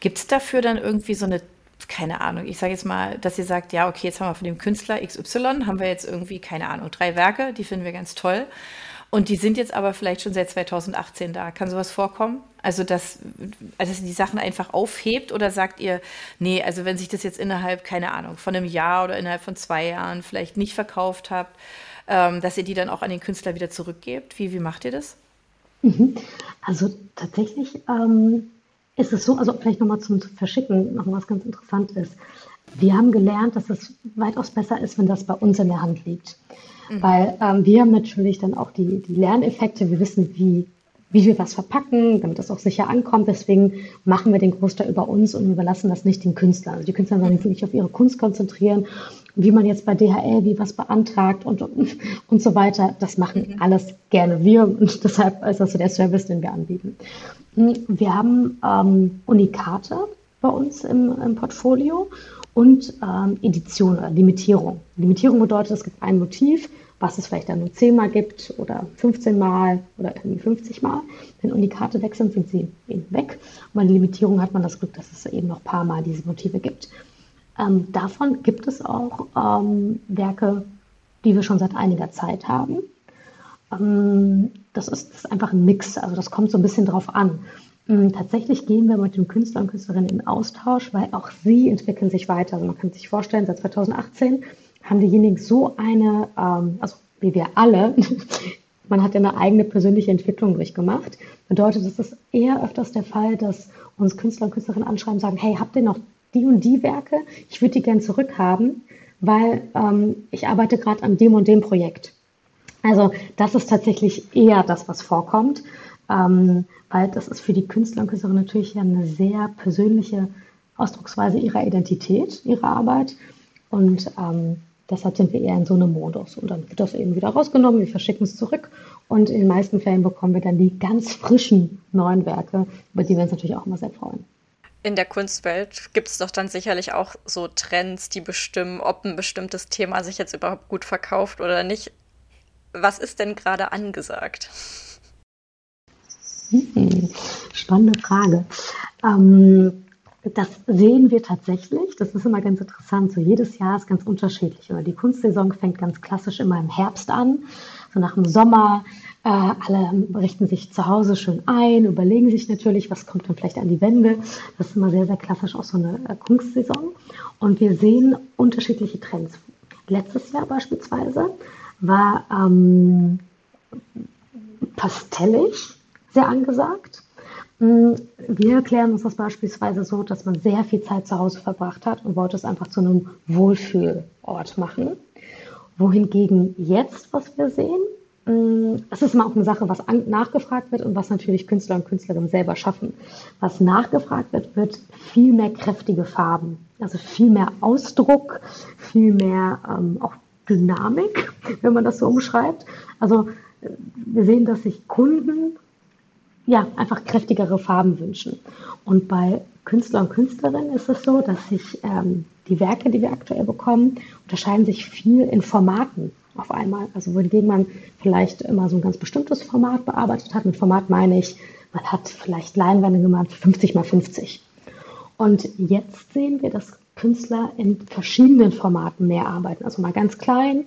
S2: Gibt es dafür dann irgendwie so eine keine Ahnung, ich sage jetzt mal, dass ihr sagt, ja, okay, jetzt haben wir von dem Künstler XY, haben wir jetzt irgendwie, keine Ahnung, drei Werke, die finden wir ganz toll. Und die sind jetzt aber vielleicht schon seit 2018 da. Kann sowas vorkommen? Also, dass, also, dass ihr die Sachen einfach aufhebt oder sagt ihr, nee, also wenn sich das jetzt innerhalb, keine Ahnung, von einem Jahr oder innerhalb von zwei Jahren vielleicht nicht verkauft habt, ähm, dass ihr die dann auch an den Künstler wieder zurückgebt? Wie, wie macht ihr das?
S4: Mhm. Also tatsächlich ähm, ist es so, also vielleicht nochmal zum Verschicken, noch was ganz interessant ist. Wir haben gelernt, dass es weitaus besser ist, wenn das bei uns in der Hand liegt. Mhm. Weil ähm, wir haben natürlich dann auch die, die Lerneffekte, wir wissen, wie, wie wir was verpacken, damit das auch sicher ankommt. Deswegen machen wir den Großteil über uns und überlassen das nicht den Künstlern. Also die Künstler sollen sich wirklich auf ihre Kunst konzentrieren wie man jetzt bei DHL wie was beantragt und, und, und so weiter. Das machen mhm. alles gerne wir und deshalb ist das so der Service, den wir anbieten. Wir haben ähm, Unikate bei uns im, im Portfolio und ähm, Edition oder Limitierung. Limitierung bedeutet, es gibt ein Motiv, was es vielleicht dann nur 10 Mal gibt oder 15 Mal oder irgendwie 50 Mal. Wenn Unikate weg sind, sind sie eben weg. Und bei der Limitierung hat man das Glück, dass es eben noch ein paar Mal diese Motive gibt. Ähm, davon gibt es auch ähm, Werke, die wir schon seit einiger Zeit haben. Ähm, das, ist, das, ist, einfach ein Mix, also das kommt so ein bisschen drauf an. Ähm, tatsächlich gehen wir mit den Künstlern und Künstlerinnen in Austausch, weil auch sie entwickeln sich weiter. Also man kann sich vorstellen, seit 2018 haben diejenigen so eine, ähm, also wie wir alle, man hat ja eine eigene persönliche Entwicklung durchgemacht. Bedeutet, es ist eher öfters der Fall, dass uns Künstler und Künstlerinnen anschreiben und sagen, hey, habt ihr noch die und die Werke, ich würde die gern zurückhaben, weil ähm, ich arbeite gerade an dem und dem Projekt. Also das ist tatsächlich eher das, was vorkommt, ähm, weil das ist für die Künstler und Künstlerinnen natürlich eine sehr persönliche Ausdrucksweise ihrer Identität, ihrer Arbeit. Und ähm, deshalb sind wir eher in so einem Modus. Und dann wird das eben wieder rausgenommen, wir verschicken es zurück und in den meisten Fällen bekommen wir dann die ganz frischen neuen Werke, über die wir uns natürlich auch immer sehr freuen
S3: in der Kunstwelt gibt es doch dann sicherlich auch so Trends, die bestimmen, ob ein bestimmtes Thema sich jetzt überhaupt gut verkauft oder nicht. Was ist denn gerade angesagt?
S4: Hm, spannende Frage. Ähm, das sehen wir tatsächlich. Das ist immer ganz interessant. So jedes Jahr ist ganz unterschiedlich. Oder die Kunstsaison fängt ganz klassisch immer im Herbst an. So nach dem Sommer äh, alle richten sich zu Hause schön ein, überlegen sich natürlich, was kommt dann vielleicht an die Wände. Das ist immer sehr, sehr klassisch auch so eine äh, Kunstsaison. Und wir sehen unterschiedliche Trends. Letztes Jahr beispielsweise war ähm, pastellig sehr angesagt. Mm, wir erklären uns das beispielsweise so, dass man sehr viel Zeit zu Hause verbracht hat und wollte es einfach zu einem Wohlfühlort machen. Wohingegen jetzt, was wir sehen, Mm, es ist immer auch eine Sache, was nachgefragt wird und was natürlich Künstler und Künstlerinnen selber schaffen. Was nachgefragt wird, wird viel mehr kräftige Farben, also viel mehr Ausdruck, viel mehr ähm, auch Dynamik, wenn man das so umschreibt. Also äh, wir sehen, dass sich Kunden ja einfach kräftigere Farben wünschen. Und bei Künstler und Künstlerinnen ist es so, dass sich ähm, die Werke, die wir aktuell bekommen, unterscheiden sich viel in Formaten auf einmal. Also wohingegen man vielleicht immer so ein ganz bestimmtes Format bearbeitet hat. Mit Format meine ich, man hat vielleicht Leinwände gemacht, 50 mal 50. Und jetzt sehen wir, dass Künstler in verschiedenen Formaten mehr arbeiten. Also mal ganz klein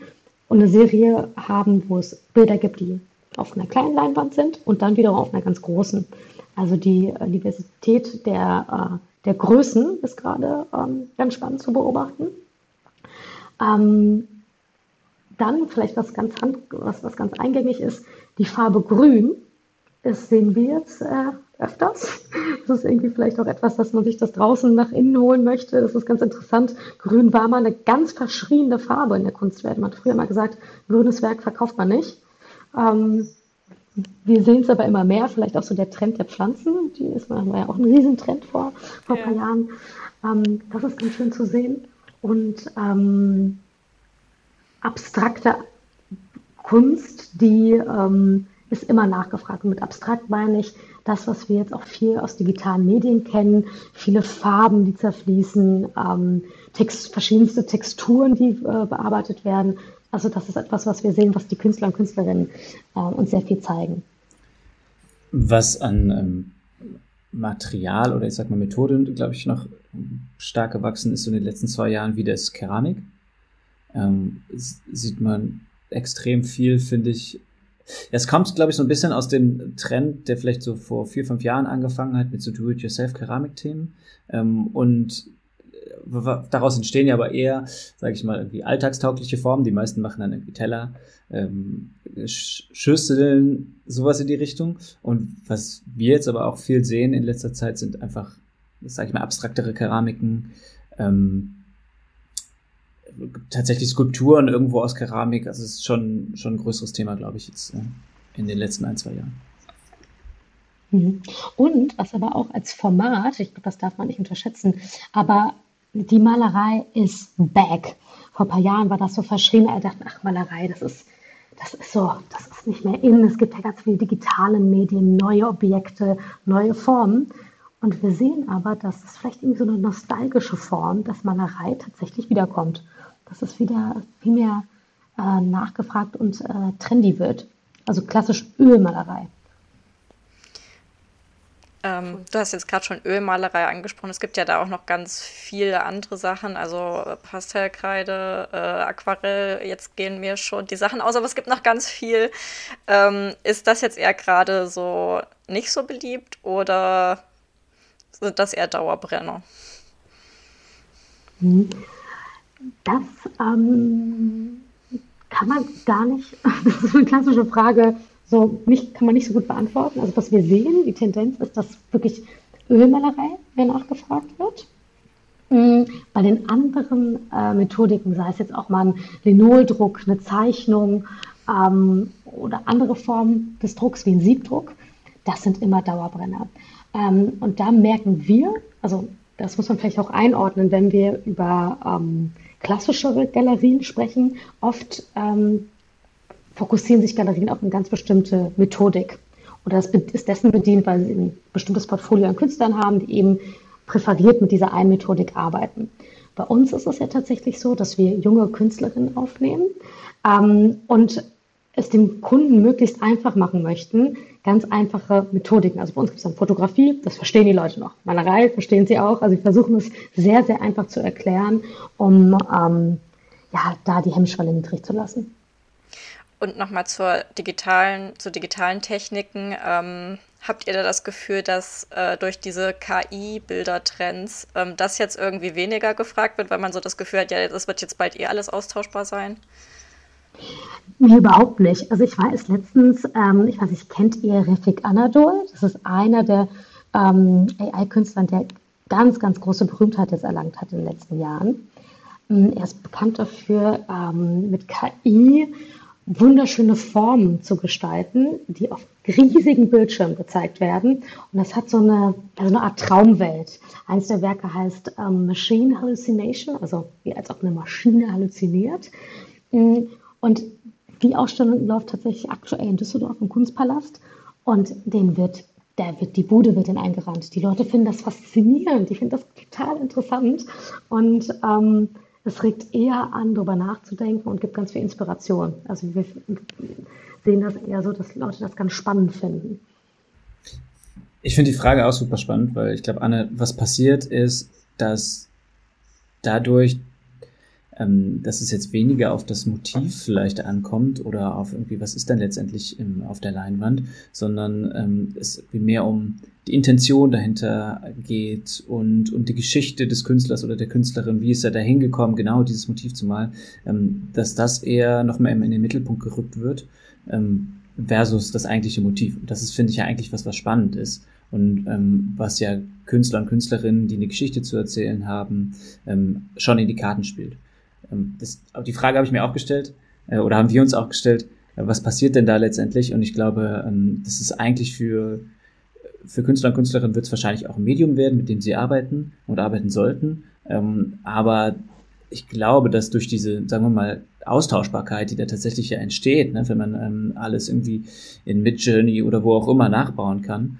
S4: und eine Serie haben, wo es Bilder gibt, die auf einer kleinen Leinwand sind und dann wiederum auf einer ganz großen. Also die äh, Diversität der, äh, der Größen ist gerade ähm, ganz spannend zu beobachten. Ähm, dann vielleicht was ganz, hand, was, was ganz eingängig ist, die Farbe Grün. Das sehen wir jetzt äh, öfters. Das ist irgendwie vielleicht auch etwas, dass man sich das draußen nach innen holen möchte. Das ist ganz interessant. Grün war mal eine ganz verschriene Farbe in der Kunstwelt. Man hat früher mal gesagt, grünes Werk verkauft man nicht. Ähm, wir sehen es aber immer mehr, vielleicht auch so der Trend der Pflanzen, die ist war ja auch ein Riesentrend vor, vor ja. ein paar Jahren. Ähm, das ist ganz schön zu sehen. Und ähm, abstrakte Kunst, die ähm, ist immer nachgefragt. Und mit abstrakt meine ich das, was wir jetzt auch viel aus digitalen Medien kennen, viele Farben, die zerfließen, ähm, Text, verschiedenste Texturen, die äh, bearbeitet werden. Also das ist etwas, was wir sehen, was die Künstler und Künstlerinnen äh, uns sehr viel zeigen.
S5: Was an ähm, Material oder ich sag mal Methoden, glaube ich, noch stark gewachsen ist so in den letzten zwei Jahren, wie das Keramik. Ähm, sieht man extrem viel, finde ich. Es kommt, glaube ich, so ein bisschen aus dem Trend, der vielleicht so vor vier, fünf Jahren angefangen hat mit so Do-it-yourself-Keramik-Themen. Ähm, und daraus entstehen ja aber eher, sage ich mal, irgendwie alltagstaugliche Formen. Die meisten machen dann irgendwie Teller, ähm, Schüsseln, sowas in die Richtung. Und was wir jetzt aber auch viel sehen in letzter Zeit sind einfach, sage ich mal, abstraktere Keramiken, ähm, tatsächlich Skulpturen irgendwo aus Keramik. Also es ist schon, schon ein größeres Thema, glaube ich, jetzt äh, in den letzten ein, zwei Jahren.
S4: Mhm. Und was aber auch als Format, ich glaube, das darf man nicht unterschätzen, aber die Malerei ist back. Vor ein paar Jahren war das so verschrien, alle dachten, ach, Malerei, das ist, das ist so, das ist nicht mehr in. Es gibt ja ganz viele digitale Medien, neue Objekte, neue Formen. Und wir sehen aber, dass es vielleicht irgendwie so eine nostalgische Form, dass Malerei tatsächlich wiederkommt. Dass es wieder viel mehr äh, nachgefragt und äh, trendy wird. Also klassisch Ölmalerei.
S3: Ähm, du hast jetzt gerade schon Ölmalerei angesprochen. Es gibt ja da auch noch ganz viele andere Sachen, also äh, Pastellkreide, äh, Aquarell. Jetzt gehen mir schon die Sachen aus, aber es gibt noch ganz viel. Ähm, ist das jetzt eher gerade so nicht so beliebt oder sind das eher Dauerbrenner?
S4: Mhm. Das ähm, kann man gar nicht, das ist eine klassische Frage, so nicht, kann man nicht so gut beantworten. Also was wir sehen, die Tendenz ist, dass wirklich Ölmalerei mehr nachgefragt wird. Mhm. Bei den anderen äh, Methodiken, sei es jetzt auch mal ein Linoldruck, eine Zeichnung ähm, oder andere Formen des Drucks wie ein Siebdruck, das sind immer Dauerbrenner. Ähm, und da merken wir, also das muss man vielleicht auch einordnen, wenn wir über ähm, klassischere Galerien sprechen, oft ähm, fokussieren sich Galerien auf eine ganz bestimmte Methodik. Oder das ist dessen bedient, weil sie ein bestimmtes Portfolio an Künstlern haben, die eben präferiert mit dieser einen Methodik arbeiten. Bei uns ist es ja tatsächlich so, dass wir junge Künstlerinnen aufnehmen ähm, und es dem Kunden möglichst einfach machen möchten, ganz einfache Methodiken. Also bei uns gibt es dann Fotografie, das verstehen die Leute noch. Malerei verstehen sie auch. Also wir versuchen es sehr, sehr einfach zu erklären, um ähm, ja, da die Hemmschwelle niedrig zu lassen.
S3: Und nochmal zur digitalen, zu digitalen Techniken. Ähm, habt ihr da das Gefühl, dass äh, durch diese KI-Bildertrends ähm, das jetzt irgendwie weniger gefragt wird, weil man so das Gefühl hat, ja, das wird jetzt bald eh alles austauschbar sein?
S4: Nee, überhaupt nicht. Also ich weiß letztens, ähm, ich weiß nicht, kennt ihr Refik Anadol? Das ist einer der ähm, AI-Künstler, der ganz, ganz große Berühmtheit jetzt erlangt hat in den letzten Jahren. Ähm, er ist bekannt dafür, ähm, mit KI wunderschöne Formen zu gestalten, die auf riesigen Bildschirmen gezeigt werden. Und das hat so eine, also eine Art Traumwelt. Eins der Werke heißt ähm, Machine Hallucination, also wie als ob eine Maschine halluziniert. Mm, und die Ausstellung läuft tatsächlich aktuell in Düsseldorf im Kunstpalast und den wird, der wird, die Bude wird dann eingerannt. Die Leute finden das faszinierend, die finden das total interessant und ähm, es regt eher an, darüber nachzudenken und gibt ganz viel Inspiration. Also wir sehen das eher so, dass Leute das ganz spannend finden.
S5: Ich finde die Frage auch super spannend, weil ich glaube, Anne, was passiert ist, dass dadurch, ähm, dass es jetzt weniger auf das Motiv vielleicht ankommt oder auf irgendwie, was ist dann letztendlich im, auf der Leinwand, sondern ähm, es mehr um die Intention dahinter geht und, und die Geschichte des Künstlers oder der Künstlerin, wie ist er da hingekommen, genau dieses Motiv zu malen, ähm, dass das eher noch mehr in den Mittelpunkt gerückt wird, ähm, versus das eigentliche Motiv. Und das ist, finde ich, ja eigentlich was, was spannend ist und ähm, was ja Künstler und Künstlerinnen, die eine Geschichte zu erzählen haben, ähm, schon in die Karten spielt. Ähm, das, die Frage habe ich mir auch gestellt, äh, oder haben wir uns auch gestellt, äh, was passiert denn da letztendlich? Und ich glaube, ähm, das ist eigentlich für, für Künstler und Künstlerinnen wird es wahrscheinlich auch ein Medium werden, mit dem sie arbeiten und arbeiten sollten. Ähm, aber ich glaube, dass durch diese, sagen wir mal, Austauschbarkeit, die da tatsächlich ja entsteht, ne, wenn man alles irgendwie in Midjourney oder wo auch immer nachbauen kann,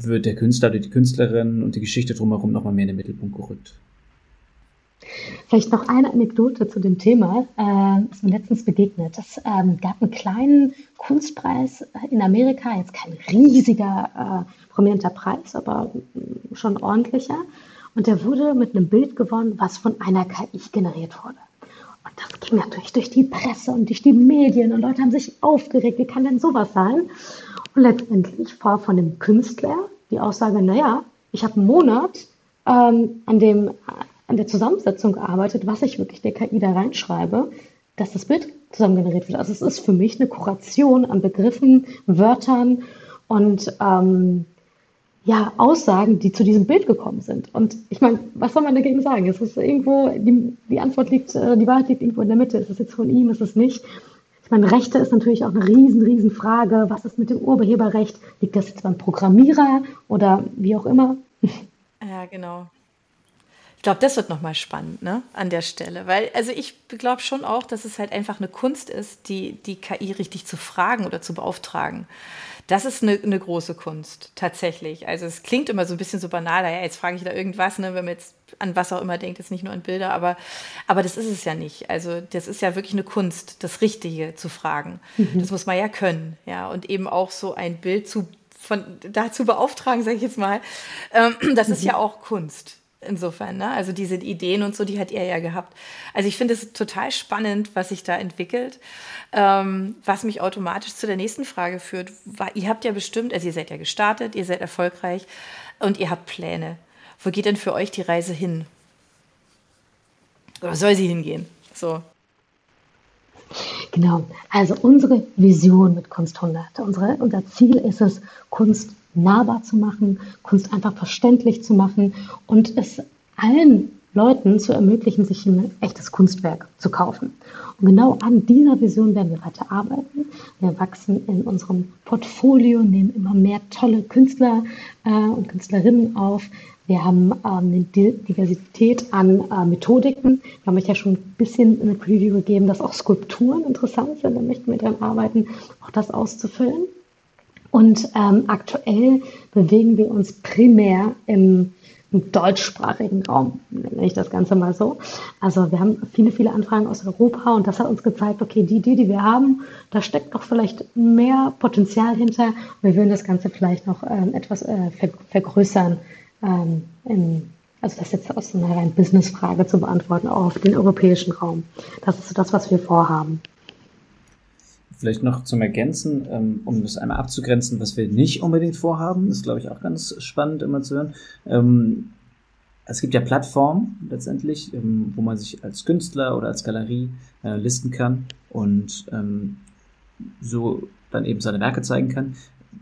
S5: wird der Künstler oder die Künstlerin und die Geschichte drumherum nochmal mehr in den Mittelpunkt gerückt.
S4: Vielleicht noch eine Anekdote zu dem Thema, äh, ist mir letztens begegnet. Es ähm, gab einen kleinen Kunstpreis in Amerika, jetzt kein riesiger, äh, prominenter Preis, aber mm, schon ordentlicher. Und der wurde mit einem Bild gewonnen, was von einer KI generiert wurde. Und das ging natürlich durch die Presse und durch die Medien und Leute haben sich aufgeregt, wie kann denn sowas sein? Und letztendlich war von dem Künstler die Aussage, naja, ich habe einen Monat ähm, an, dem, an der Zusammensetzung gearbeitet, was ich wirklich der KI da reinschreibe, dass das Bild zusammen generiert wird. Also es ist für mich eine Kuration an Begriffen, Wörtern und ähm, ja, Aussagen, die zu diesem Bild gekommen sind. Und ich meine, was soll man dagegen sagen? Es ist irgendwo, die, die Antwort liegt, äh, die Wahrheit liegt irgendwo in der Mitte. Ist es jetzt von ihm, ist es nicht? Ich meine, Rechte ist natürlich auch eine riesen, riesen Frage. Was ist mit dem Urheberrecht? Liegt das jetzt beim Programmierer oder wie auch immer?
S2: Ja, genau. Ich glaube, das wird nochmal spannend, ne, an der Stelle. Weil, also ich glaube schon auch, dass es halt einfach eine Kunst ist, die, die KI richtig zu fragen oder zu beauftragen. Das ist eine, eine große Kunst, tatsächlich. Also es klingt immer so ein bisschen so banal, ja, jetzt frage ich da irgendwas, ne, wenn man jetzt an was auch immer denkt, jetzt nicht nur an Bilder, aber, aber das ist es ja nicht. Also das ist ja wirklich eine Kunst, das Richtige zu fragen. Mhm. Das muss man ja können, ja, und eben auch so ein Bild zu von dazu beauftragen, sage ich jetzt mal, ähm, das ist mhm. ja auch Kunst. Insofern, ne? Also diese Ideen und so, die hat er ja gehabt. Also ich finde es total spannend, was sich da entwickelt. Ähm, was mich automatisch zu der nächsten Frage führt. War, ihr habt ja bestimmt, also ihr seid ja gestartet, ihr seid erfolgreich und ihr habt Pläne. Wo geht denn für euch die Reise hin? Oder soll sie hingehen? So.
S4: Genau, also unsere Vision mit Kunst 100, unsere, unser Ziel ist es, Kunst nahbar zu machen, Kunst einfach verständlich zu machen und es allen Leuten zu ermöglichen, sich ein echtes Kunstwerk zu kaufen. Und genau an dieser Vision werden wir weiter arbeiten. Wir wachsen in unserem Portfolio, nehmen immer mehr tolle Künstler äh, und Künstlerinnen auf. Wir haben ähm, eine Diversität an äh, Methodiken. Wir haben euch ja schon ein bisschen eine Preview gegeben, dass auch Skulpturen interessant sind. Da möchten wir dran arbeiten, auch das auszufüllen. Und ähm, aktuell bewegen wir uns primär im, im deutschsprachigen Raum, nenne ich das Ganze mal so. Also wir haben viele, viele Anfragen aus Europa und das hat uns gezeigt, okay, die Idee, die wir haben, da steckt doch vielleicht mehr Potenzial hinter. Wir würden das Ganze vielleicht noch ähm, etwas äh, vergrößern. Ähm, im, also das jetzt aus einer rein Business-Frage zu beantworten, auch auf den europäischen Raum. Das ist so das, was wir vorhaben.
S5: Vielleicht noch zum Ergänzen, ähm, um das einmal abzugrenzen, was wir nicht unbedingt vorhaben, ist, glaube ich, auch ganz spannend immer zu hören. Ähm, es gibt ja Plattformen letztendlich, ähm, wo man sich als Künstler oder als Galerie äh, listen kann und so dann eben seine Werke zeigen kann.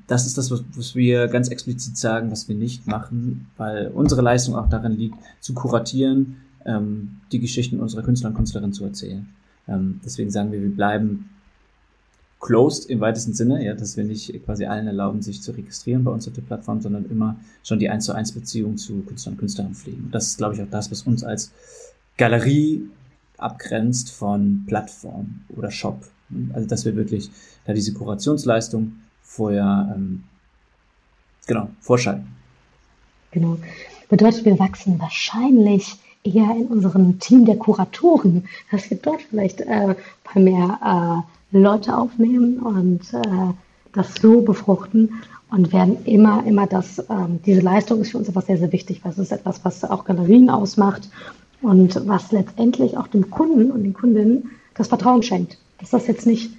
S5: Das ist das, was, wir ganz explizit sagen, was wir nicht machen, weil unsere Leistung auch darin liegt, zu kuratieren, die Geschichten unserer Künstler und Künstlerinnen zu erzählen. deswegen sagen wir, wir bleiben closed im weitesten Sinne, ja, dass wir nicht quasi allen erlauben, sich zu registrieren bei uns auf der Plattform, sondern immer schon die 1 zu 1 Beziehung zu Künstlern und Künstlerinnen pflegen. Und das ist, glaube ich, auch das, was uns als Galerie abgrenzt von Plattform oder Shop. Also, dass wir wirklich da diese Kurationsleistung vorher, ähm, genau, vorschalten.
S4: Genau. Bedeutet, wir wachsen wahrscheinlich eher in unserem Team der Kuratoren, dass wir dort vielleicht äh, bei mehr äh, Leute aufnehmen und äh, das so befruchten und werden immer, immer das, ähm, diese Leistung ist für uns etwas sehr, sehr wichtig, weil es ist etwas, was auch Galerien ausmacht. Und was letztendlich auch dem Kunden und den Kundinnen das Vertrauen schenkt, dass das jetzt nicht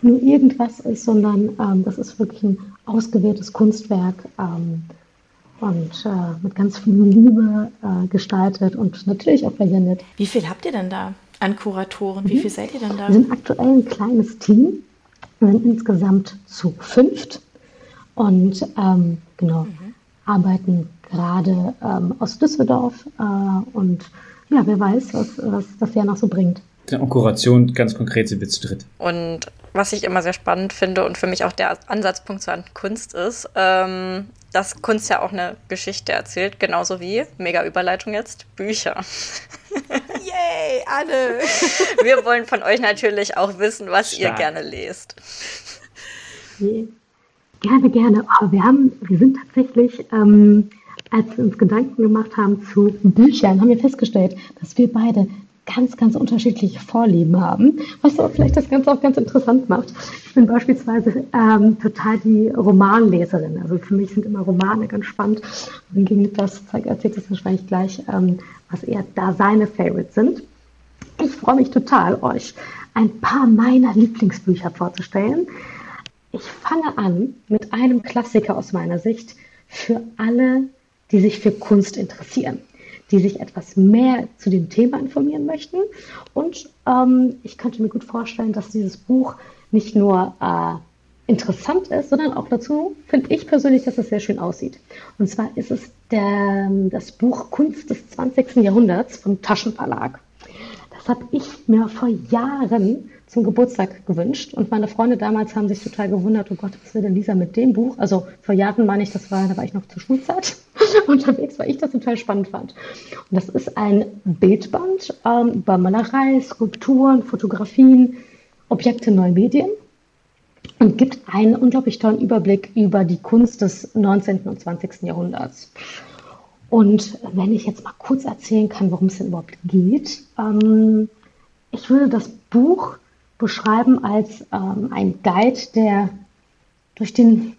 S4: nur irgendwas ist, sondern ähm, das ist wirklich ein ausgewähltes Kunstwerk ähm, und äh, mit ganz viel Liebe äh, gestaltet und natürlich auch versendet.
S2: Wie viel habt ihr denn da an Kuratoren? Wie mhm. viel seid ihr denn da?
S4: Wir sind aktuell ein kleines Team. Wir sind insgesamt zu fünft und ähm, genau mhm. arbeiten gerade ähm, aus Düsseldorf äh, und ja, wer weiß, was, was das Jahr noch so bringt.
S5: Und Kuration, ganz konkret sind wir zu dritt.
S3: Und was ich immer sehr spannend finde und für mich auch der Ansatzpunkt zur Kunst ist, ähm, dass Kunst ja auch eine Geschichte erzählt, genauso wie, mega Überleitung jetzt, Bücher.
S2: Yay, Anne!
S3: Wir wollen von euch natürlich auch wissen, was Stark. ihr gerne lest.
S4: Gerne, gerne. Aber wir haben, wir sind tatsächlich, ähm, als wir uns Gedanken gemacht haben zu Büchern, haben wir festgestellt, dass wir beide ganz, ganz unterschiedliche Vorlieben haben, was aber vielleicht das Ganze auch ganz interessant macht. Ich bin beispielsweise ähm, total die Romanleserin. Also für mich sind immer Romane ganz spannend. Und gegen Niklas erzählt es wahrscheinlich gleich, ähm, was eher da seine Favorites sind. Ich freue mich total, euch ein paar meiner Lieblingsbücher vorzustellen. Ich fange an mit einem Klassiker aus meiner Sicht für alle, die sich für Kunst interessieren die sich etwas mehr zu dem Thema informieren möchten. Und ähm, ich könnte mir gut vorstellen, dass dieses Buch nicht nur äh, interessant ist, sondern auch dazu finde ich persönlich, dass es sehr schön aussieht. Und zwar ist es der, das Buch Kunst des 20. Jahrhunderts vom Taschenverlag. Das habe ich mir vor Jahren zum Geburtstag gewünscht. Und meine Freunde damals haben sich total gewundert, oh Gott, was will denn Lisa mit dem Buch? Also vor Jahren meine ich, das war, da war ich noch zur Schulzeit unterwegs, weil ich das total spannend fand. Und das ist ein Bildband ähm, über Malerei, Skulpturen, Fotografien, Objekte, neue Medien und gibt einen unglaublich tollen Überblick über die Kunst des 19. und 20. Jahrhunderts. Und wenn ich jetzt mal kurz erzählen kann, worum es denn überhaupt geht, ähm, ich würde das Buch beschreiben als ähm, ein Guide, der durch den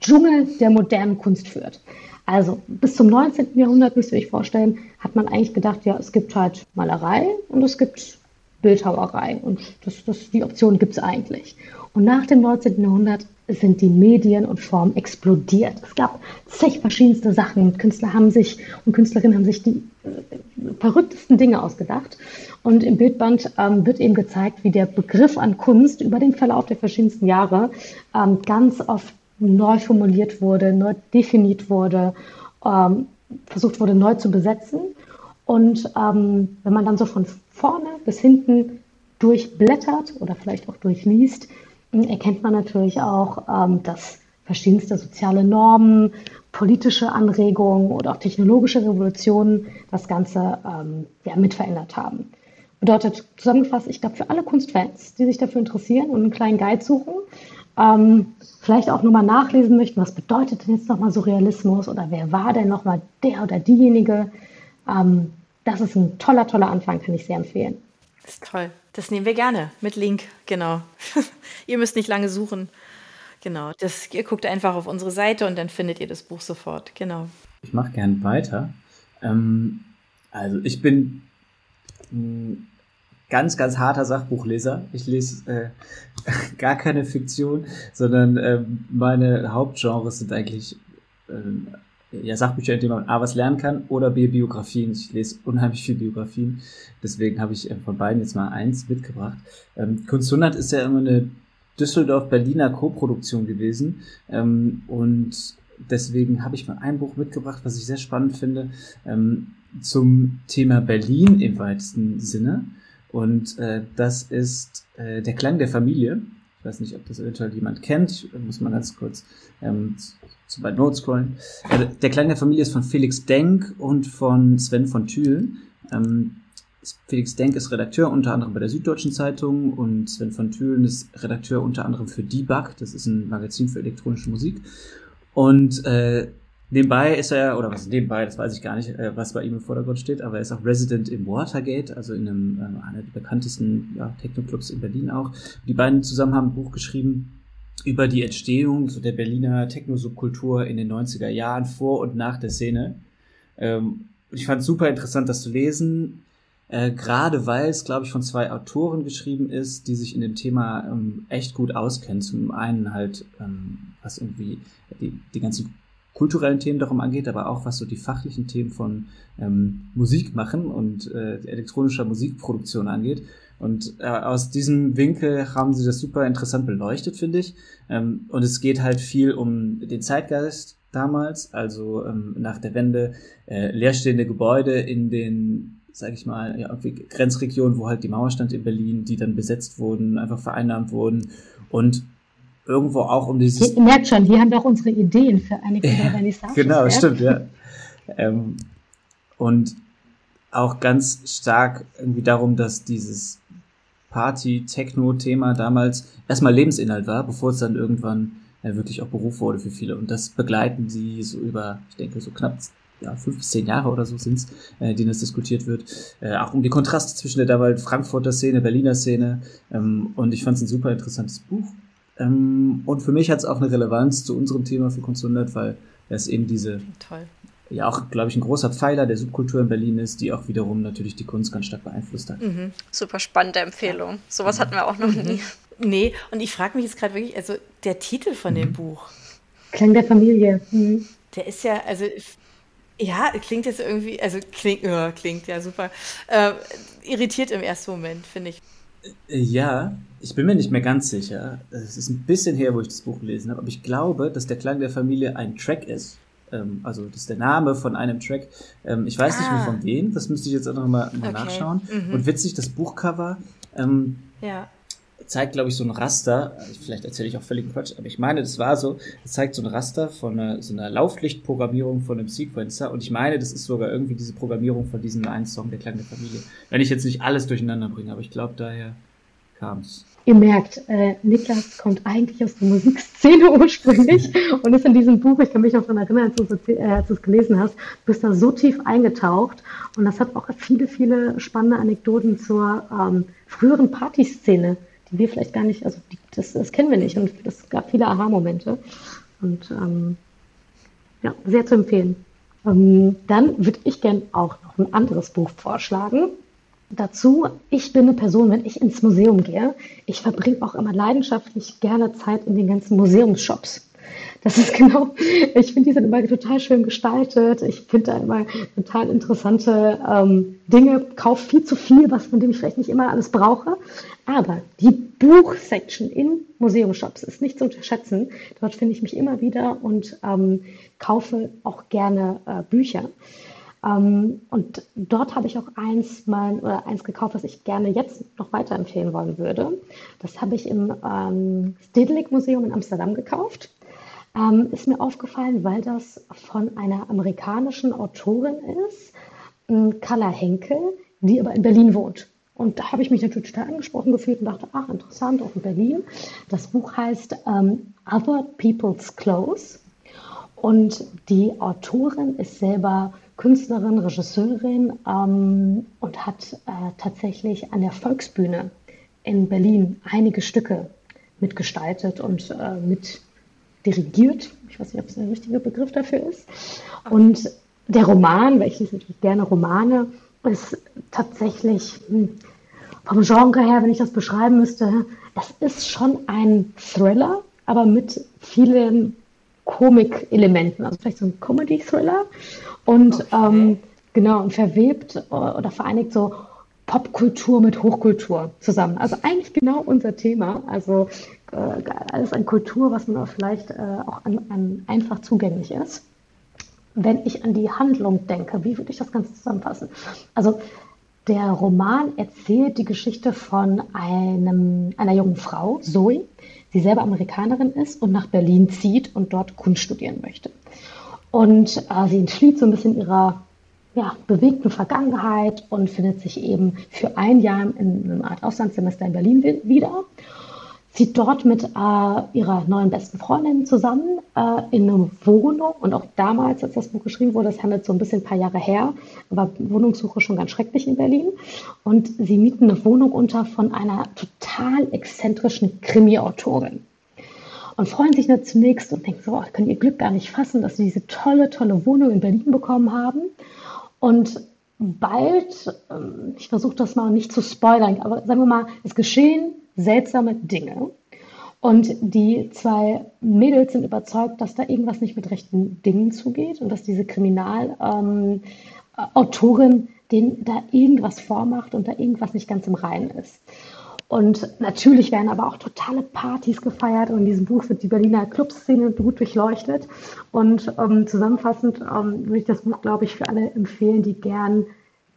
S4: Dschungel der modernen Kunst führt. Also bis zum 19. Jahrhundert, müsst ihr euch vorstellen, hat man eigentlich gedacht, ja, es gibt halt Malerei und es gibt Bildhauerei und das, das, die Option gibt es eigentlich. Und nach dem 19. Jahrhundert sind die Medien und Formen explodiert. Es gab zig verschiedenste Sachen. Künstler haben sich und Künstlerinnen haben sich die äh, verrücktesten Dinge ausgedacht. Und im Bildband ähm, wird eben gezeigt, wie der Begriff an Kunst über den Verlauf der verschiedensten Jahre ähm, ganz oft neu formuliert wurde, neu definiert wurde, ähm, versucht wurde neu zu besetzen. Und ähm, wenn man dann so von vorne bis hinten durchblättert oder vielleicht auch durchliest, erkennt man natürlich auch, ähm, dass verschiedenste soziale Normen, politische Anregungen oder auch technologische Revolutionen das Ganze ähm, ja, mit haben. Bedeutet zusammengefasst, ich glaube, für alle Kunstfans, die sich dafür interessieren und einen kleinen Guide suchen, ähm, vielleicht auch nur mal nachlesen möchten, was bedeutet denn jetzt nochmal Surrealismus oder wer war denn nochmal der oder diejenige, ähm, das ist ein toller, toller Anfang, kann ich sehr empfehlen.
S2: Das ist toll. Das nehmen wir gerne mit Link, genau. ihr müsst nicht lange suchen. Genau, das, ihr guckt einfach auf unsere Seite und dann findet ihr das Buch sofort. Genau.
S5: Ich mache gern weiter. Ähm, also ich bin ein ganz, ganz harter Sachbuchleser. Ich lese äh, gar keine Fiktion, sondern äh, meine Hauptgenres sind eigentlich äh, ja, Sachbücher, in denen man A was lernen kann oder B Biografien. Ich lese unheimlich viel Biografien. Deswegen habe ich äh, von beiden jetzt mal eins mitgebracht. Ähm, Kunst 100 ist ja immer eine Düsseldorf-Berliner Co-Produktion gewesen. Ähm, und deswegen habe ich mal ein Buch mitgebracht, was ich sehr spannend finde, ähm, zum Thema Berlin im weitesten Sinne. Und äh, das ist äh, Der Klang der Familie. Ich weiß nicht, ob das eventuell jemand kennt. Ich muss mal ganz kurz ähm, zu weit Notes scrollen. Äh, der Klang der Familie ist von Felix Denk und von Sven von Thülen. Ähm, Felix Denk ist Redakteur unter anderem bei der Süddeutschen Zeitung und Sven von Thülen ist Redakteur unter anderem für Debug, das ist ein Magazin für elektronische Musik. Und äh, nebenbei ist er, oder was nebenbei, das weiß ich gar nicht, äh, was bei ihm im Vordergrund steht, aber er ist auch Resident im Watergate, also in einem äh, einer der bekanntesten ja, Techno-Clubs in Berlin auch. Die beiden zusammen haben ein Buch geschrieben über die Entstehung so der Berliner Techno-Subkultur in den 90er Jahren vor und nach der Szene. Ähm, ich fand es super interessant, das zu lesen. Äh, Gerade weil es, glaube ich, von zwei Autoren geschrieben ist, die sich in dem Thema ähm, echt gut auskennen. Zum einen halt, ähm, was irgendwie die, die ganzen kulturellen Themen darum angeht, aber auch was so die fachlichen Themen von ähm, Musik machen und äh, elektronischer Musikproduktion angeht. Und äh, aus diesem Winkel haben sie das super interessant beleuchtet, finde ich. Ähm, und es geht halt viel um den Zeitgeist damals, also ähm, nach der Wende, äh, leerstehende Gebäude in den sage ich mal, ja, Grenzregionen, wo halt die Mauer stand in Berlin, die dann besetzt wurden, einfach vereinnahmt wurden und irgendwo auch um dieses...
S4: Ihr merkt schon, wir haben doch unsere Ideen für einige ja, Vernissagen.
S5: Genau, stimmt, ja. ähm, und auch ganz stark irgendwie darum, dass dieses Party-Techno-Thema damals erstmal Lebensinhalt war, bevor es dann irgendwann ja, wirklich auch Beruf wurde für viele. Und das begleiten sie so über, ich denke, so knapp ja, fünf bis zehn Jahre oder so sind's, äh, denen es diskutiert wird. Äh, auch um die Kontraste zwischen der damals Frankfurter Szene, Berliner Szene. Ähm, und ich fand es ein super interessantes Buch. Ähm, und für mich hat es auch eine Relevanz zu unserem Thema für Kunst 100, weil es eben diese,
S2: Toll.
S5: ja auch, glaube ich, ein großer Pfeiler der Subkultur in Berlin ist, die auch wiederum natürlich die Kunst ganz stark beeinflusst hat.
S3: Mhm. Super spannende Empfehlung. Sowas mhm. hatten wir auch noch nie.
S2: Nee, und ich frage mich jetzt gerade wirklich, also der Titel von mhm. dem Buch.
S4: Klang der Familie. Mhm.
S2: Der ist ja, also ja, klingt jetzt irgendwie, also klingt, ja, klingt ja super. Äh, irritiert im ersten Moment, finde ich.
S5: Ja, ich bin mir nicht mehr ganz sicher. Es ist ein bisschen her, wo ich das Buch gelesen habe, aber ich glaube, dass der Klang der Familie ein Track ist. Ähm, also, das ist der Name von einem Track. Ähm, ich weiß ah. nicht mehr ah. von wem, das müsste ich jetzt auch noch mal, mal okay. nachschauen. Mhm. Und witzig, das Buchcover. Ähm,
S2: ja
S5: zeigt, glaube ich, so ein Raster. Vielleicht erzähle ich auch völlig Quatsch, aber ich meine, das war so. Es zeigt so ein Raster von einer, so einer Lauflichtprogrammierung von einem Sequencer. Und ich meine, das ist sogar irgendwie diese Programmierung von diesem einen Song der kleinen Familie. Wenn ich jetzt nicht alles durcheinander bringe, aber ich glaube, daher kam es.
S4: Ihr merkt, äh, Niklas kommt eigentlich aus der Musikszene ursprünglich und ist in diesem Buch, ich kann mich noch daran erinnern, als du, äh, als du es gelesen hast, bist da so tief eingetaucht und das hat auch viele, viele spannende Anekdoten zur ähm, früheren Partyszene die wir vielleicht gar nicht, also die, das, das kennen wir nicht. Und es gab viele Aha-Momente. Und ähm, ja, sehr zu empfehlen. Ähm, dann würde ich gern auch noch ein anderes Buch vorschlagen. Dazu, ich bin eine Person, wenn ich ins Museum gehe, ich verbringe auch immer leidenschaftlich gerne Zeit in den ganzen Museumsshops. Das ist genau, ich finde, die sind immer total schön gestaltet. Ich finde da immer total interessante ähm, Dinge, kaufe viel zu viel, was von dem ich vielleicht nicht immer alles brauche. Aber die Buchsection in Museumshops ist nicht zu unterschätzen. Dort finde ich mich immer wieder und ähm, kaufe auch gerne äh, Bücher. Ähm, und dort habe ich auch eins mal oder eins gekauft, was ich gerne jetzt noch weiterempfehlen wollen würde. Das habe ich im ähm, Stedelijk Museum in Amsterdam gekauft. Ähm, ist mir aufgefallen, weil das von einer amerikanischen Autorin ist, Carla Henkel, die aber in Berlin wohnt. Und da habe ich mich natürlich total angesprochen gefühlt und dachte, ach, interessant, auch in Berlin. Das Buch heißt ähm, Other People's Clothes. Und die Autorin ist selber Künstlerin, Regisseurin ähm, und hat äh, tatsächlich an der Volksbühne in Berlin einige Stücke mitgestaltet und äh, mit dirigiert. Ich weiß nicht, ob es der richtige Begriff dafür ist. Und der Roman, weil ich lese natürlich gerne Romane, ist tatsächlich hm, vom Genre her, wenn ich das beschreiben müsste, es ist schon ein Thriller, aber mit vielen Komik-Elementen, also vielleicht so ein Comedy-Thriller und okay. ähm, genau und verwebt äh, oder vereinigt so Popkultur mit Hochkultur zusammen. Also eigentlich genau unser Thema. Also äh, alles an Kultur, was auch vielleicht äh, auch an, an einfach zugänglich ist wenn ich an die Handlung denke, wie würde ich das Ganze zusammenfassen? Also der Roman erzählt die Geschichte von einem, einer jungen Frau, Zoe, die selber Amerikanerin ist und nach Berlin zieht und dort Kunst studieren möchte. Und äh, sie entflieht so ein bisschen ihrer ja, bewegten Vergangenheit und findet sich eben für ein Jahr in einem Art Auslandssemester in Berlin wieder zieht dort mit äh, ihrer neuen besten Freundin zusammen äh, in eine Wohnung. Und auch damals, als das Buch geschrieben wurde, das handelt so ein bisschen ein paar Jahre her, war Wohnungssuche schon ganz schrecklich in Berlin. Und sie mieten eine Wohnung unter von einer total exzentrischen Krimi-Autorin. Und freuen sich da zunächst und denken so, oh, können ihr Glück gar nicht fassen, dass sie diese tolle, tolle Wohnung in Berlin bekommen haben. Und bald, ähm, ich versuche das mal nicht zu spoilern, aber sagen wir mal, es geschehen seltsame Dinge. Und die zwei Mädels sind überzeugt, dass da irgendwas nicht mit rechten Dingen zugeht und dass diese Kriminalautorin ähm, denen da irgendwas vormacht und da irgendwas nicht ganz im Reinen ist. Und natürlich werden aber auch totale Partys gefeiert und in diesem Buch wird die Berliner Clubszene gut durchleuchtet. Und ähm, zusammenfassend ähm, würde ich das Buch, glaube ich, für alle empfehlen, die gern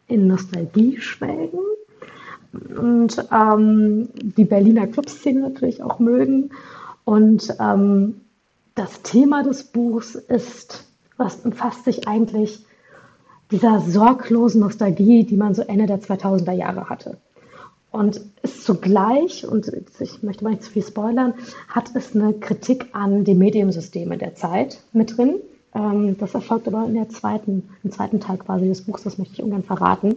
S4: in Nostalgie schwelgen und ähm, die Berliner Clubszene natürlich auch mögen. Und ähm, das Thema des Buchs ist, was umfasst sich eigentlich dieser sorglosen Nostalgie, die man so Ende der 2000er Jahre hatte. Und ist zugleich, und ich möchte mal nicht zu viel spoilern, hat es eine Kritik an die Mediensystemen der Zeit mit drin. Ähm, das erfolgt aber in der zweiten, im zweiten Teil quasi des Buchs, das möchte ich ungern verraten.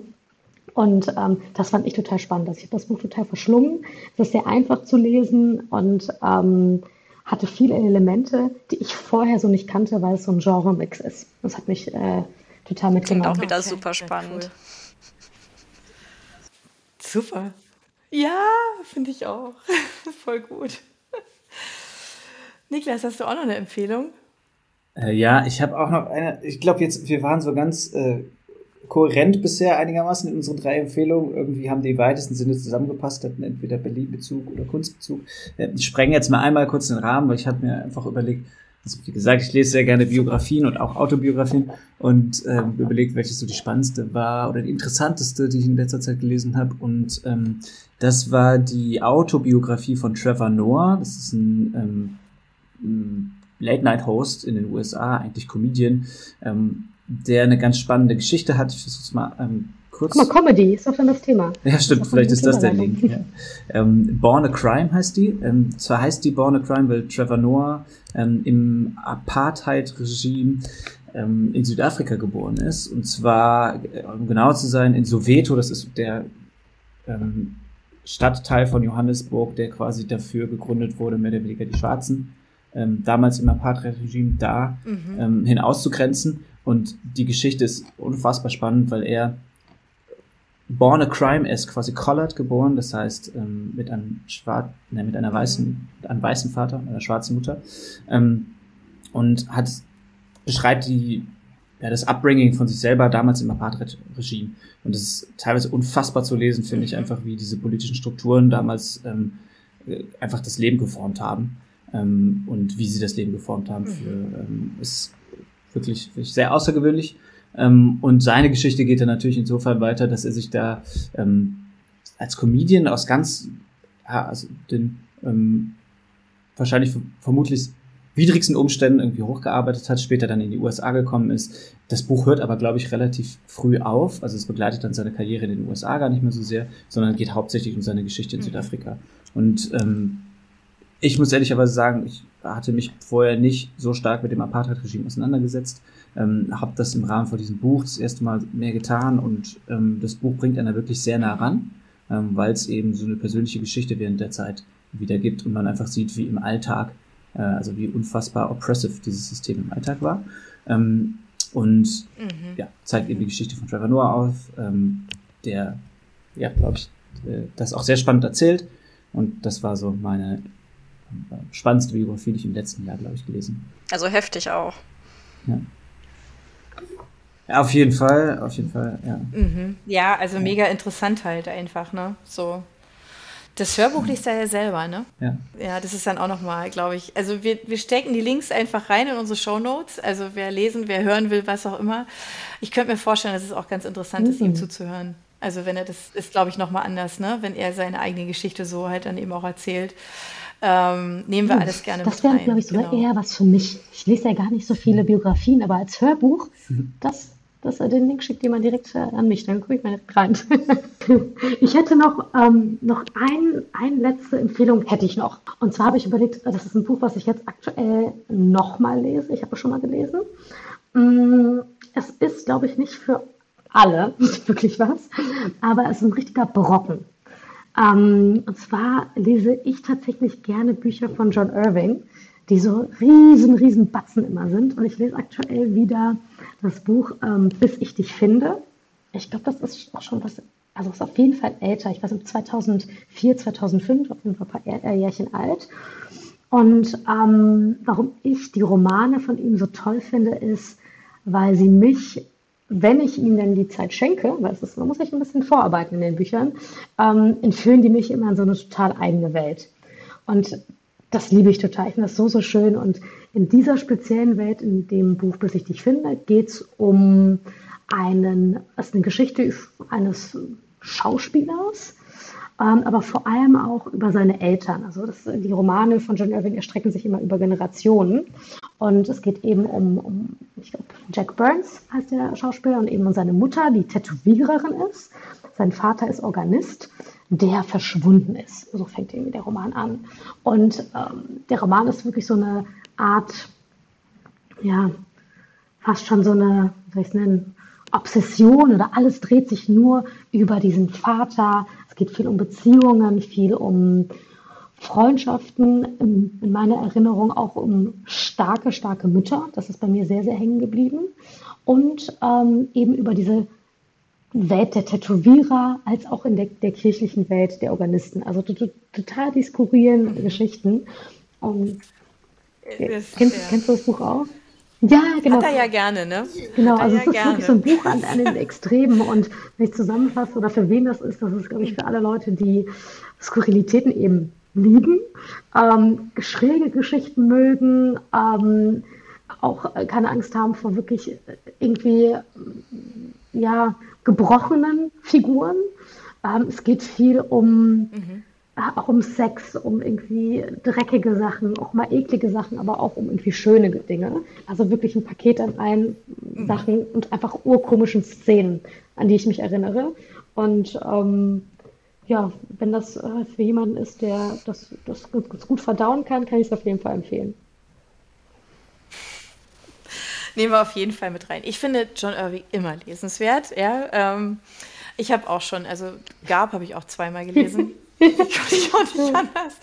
S4: Und ähm, das fand ich total spannend. Also ich habe das Buch total verschlungen. Es ist sehr einfach zu lesen und ähm, hatte viele Elemente, die ich vorher so nicht kannte, weil es so ein Genre-Mix ist. Das hat mich äh, total mitgenommen.
S3: Klingt auch wieder okay. super spannend. Cool.
S2: Super. Ja, finde ich auch. Voll gut. Niklas, hast du auch noch eine Empfehlung?
S5: Äh, ja, ich habe auch noch eine. Ich glaube, jetzt, wir waren so ganz äh, kohärent bisher einigermaßen in unseren drei Empfehlungen. Irgendwie haben die weitesten Sinne zusammengepasst, hatten entweder Berlin-Bezug oder Kunstbezug. Äh, ich sprenge jetzt mal einmal kurz den Rahmen, weil ich habe mir einfach überlegt, also wie gesagt, ich lese sehr gerne Biografien und auch Autobiografien und ähm, überlegt, welches so die spannendste war oder die interessanteste, die ich in letzter Zeit gelesen habe. Und ähm, das war die Autobiografie von Trevor Noah. Das ist ein ähm, Late-Night-Host in den USA, eigentlich Comedian, ähm, der eine ganz spannende Geschichte hat. Ich versuche es mal ähm, kurz.
S4: Guck mal, Comedy ist doch schon das Thema.
S5: Ja, stimmt, ist vielleicht ist das der Link. Ja. Ähm, Born a Crime heißt die. Ähm, zwar heißt die Born a Crime, weil Trevor Noah ähm, im Apartheid-Regime ähm, in Südafrika geboren ist. Und zwar, äh, um genau zu sein, in Soweto, das ist der ähm, Stadtteil von Johannesburg, der quasi dafür gegründet wurde, mehr oder weniger die Schwarzen ähm, damals im Apartheid-Regime da mhm. ähm, hin auszugrenzen. Und die Geschichte ist unfassbar spannend, weil er born a crime ist quasi collared geboren, das heißt ähm, mit einem schwarz, ne, mit einer weißen, mit einem weißen Vater, einer schwarzen Mutter ähm, und hat beschreibt die ja, das Upbringing von sich selber damals im Apartheid-Regime. Und das ist teilweise unfassbar zu lesen, finde ich, mhm. einfach wie diese politischen Strukturen damals ähm, äh, einfach das Leben geformt haben ähm, und wie sie das Leben geformt haben. Für, mhm. Wirklich, wirklich sehr außergewöhnlich. Ähm, und seine Geschichte geht dann natürlich insofern weiter, dass er sich da ähm, als Comedian aus ganz, ja, also den ähm, wahrscheinlich vermutlich widrigsten Umständen irgendwie hochgearbeitet hat, später dann in die USA gekommen ist. Das Buch hört aber, glaube ich, relativ früh auf. Also es begleitet dann seine Karriere in den USA gar nicht mehr so sehr, sondern geht hauptsächlich um seine Geschichte in mhm. Südafrika. Und ähm, ich muss ehrlicherweise sagen, ich hatte mich vorher nicht so stark mit dem Apartheid-Regime auseinandergesetzt, ähm, habe das im Rahmen von diesem Buch das erste Mal mehr getan und ähm, das Buch bringt einer wirklich sehr nah ran, ähm, weil es eben so eine persönliche Geschichte während der Zeit wiedergibt und man einfach sieht, wie im Alltag, äh, also wie unfassbar oppressive dieses System im Alltag war. Ähm, und mhm. ja, zeigt eben die Geschichte von Trevor Noah auf, ähm, der, ja, glaube ich, äh, das auch sehr spannend erzählt. Und das war so meine spannendste Biografie, die ich im letzten Jahr, glaube ich, gelesen.
S3: Also heftig auch.
S5: Ja. ja. auf jeden Fall, auf jeden Fall, ja.
S2: Mhm. Ja, also ja. mega interessant halt einfach, ne? So. Das Hörbuch liest er ja selber, ne?
S5: Ja.
S2: Ja, das ist dann auch nochmal, glaube ich. Also wir, wir stecken die Links einfach rein in unsere Show Notes. Also wer lesen, wer hören will, was auch immer. Ich könnte mir vorstellen, dass es auch ganz interessant mhm. ist, ihm zuzuhören. Also wenn er das ist, glaube ich, nochmal anders, ne? Wenn er seine eigene Geschichte so halt dann eben auch erzählt. Ähm, nehmen wir alles gerne
S4: das mit. Das wäre, glaube ich, sogar genau. eher was für mich. Ich lese ja gar nicht so viele Biografien, aber als Hörbuch, mhm. das, das, den Link schickt jemand direkt an mich, dann gucke ich mal rein. ich hätte noch, ähm, noch ein, eine letzte Empfehlung hätte ich noch. Und zwar habe ich überlegt, das ist ein Buch, was ich jetzt aktuell nochmal lese. Ich habe es schon mal gelesen. Mm, es ist, glaube ich, nicht für alle wirklich was, aber es ist ein richtiger Brocken. Ähm, und zwar lese ich tatsächlich gerne Bücher von John Irving, die so riesen, riesen Batzen immer sind. Und ich lese aktuell wieder das Buch ähm, Bis ich dich finde. Ich glaube, das ist auch schon was, also ist auf jeden Fall älter. Ich weiß nicht, 2004, 2005, auf jeden Fall ein paar Jährchen alt. Und ähm, warum ich die Romane von ihm so toll finde, ist, weil sie mich, wenn ich ihnen denn die Zeit schenke, weil es ist, man muss sich ein bisschen vorarbeiten in den Büchern, ähm, entführen die mich immer in so eine total eigene Welt. Und das liebe ich total. Ich finde das so, so schön. Und in dieser speziellen Welt, in dem Buch, bis ich dich finde, geht es um einen, ist eine Geschichte eines Schauspielers, aber vor allem auch über seine Eltern. Also das, die Romane von John Irving erstrecken sich immer über Generationen. Und es geht eben um, um ich glaube, Jack Burns heißt der Schauspieler und eben um seine Mutter, die Tätowiererin ist. Sein Vater ist Organist, der verschwunden ist. So fängt irgendwie der Roman an. Und ähm, der Roman ist wirklich so eine Art, ja, fast schon so eine, wie soll ich es nennen, Obsession oder alles dreht sich nur über diesen Vater, geht viel um Beziehungen, viel um Freundschaften, in, in meiner Erinnerung auch um starke, starke Mütter. Das ist bei mir sehr, sehr hängen geblieben. Und ähm, eben über diese Welt der Tätowierer als auch in der, der kirchlichen Welt der Organisten. Also total die skurrilen. Geschichten. Und, kennst, kennst du das Buch auch?
S2: Ja, genau. Hat er ja gerne, ne?
S4: Genau, also ja es ist gerne. wirklich so ein Buch an, an den Extremen und wenn ich zusammenfasse oder für wen das ist, das ist, glaube ich, für alle Leute, die Skurrilitäten eben lieben, ähm, schräge Geschichten mögen, ähm, auch keine Angst haben vor wirklich irgendwie, ja, gebrochenen Figuren. Ähm, es geht viel um mhm auch um Sex, um irgendwie dreckige Sachen, auch mal eklige Sachen, aber auch um irgendwie schöne Dinge. Also wirklich ein Paket an allen mhm. Sachen und einfach urkomischen Szenen, an die ich mich erinnere. Und ähm, ja, wenn das äh, für jemanden ist, der das, das gut verdauen kann, kann ich es auf jeden Fall empfehlen.
S2: Nehmen wir auf jeden Fall mit rein. Ich finde John Irving immer lesenswert. Ja, ähm, ich habe auch schon, also Gab habe ich auch zweimal gelesen. ich konnte ich auch nicht anders.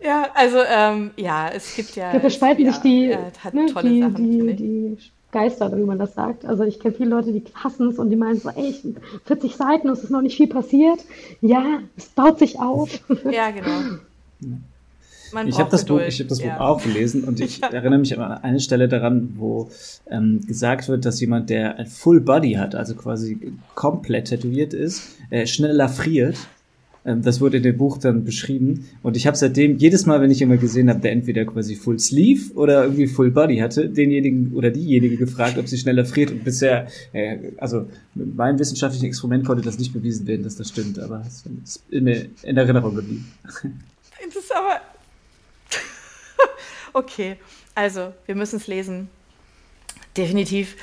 S2: Ja, also ähm, ja, es gibt ja.
S4: Da spalten sich die, hat ne, die, Sachen, die, die Geister, wie man das sagt. Also ich kenne viele Leute, die hassen es und die meinen so, ey, 40 Seiten, es ist noch nicht viel passiert. Ja, es baut sich auf.
S2: Ja, genau.
S5: Man ich habe das, Buch, ich hab das ja. Buch auch gelesen und ich ja. erinnere mich an eine Stelle daran, wo ähm, gesagt wird, dass jemand, der ein Full Body hat, also quasi komplett tätowiert ist, äh, schneller friert das wurde in dem Buch dann beschrieben. Und ich habe seitdem, jedes Mal, wenn ich jemanden gesehen habe, der entweder quasi Full Sleeve oder irgendwie Full Body hatte, denjenigen oder diejenige gefragt, ob sie schneller friert. Und bisher, äh, also mit meinem wissenschaftlichen Experiment konnte das nicht bewiesen werden, dass das stimmt. Aber es ist in, in Erinnerung geblieben.
S2: Das ist aber... okay, also wir müssen es lesen. Definitiv.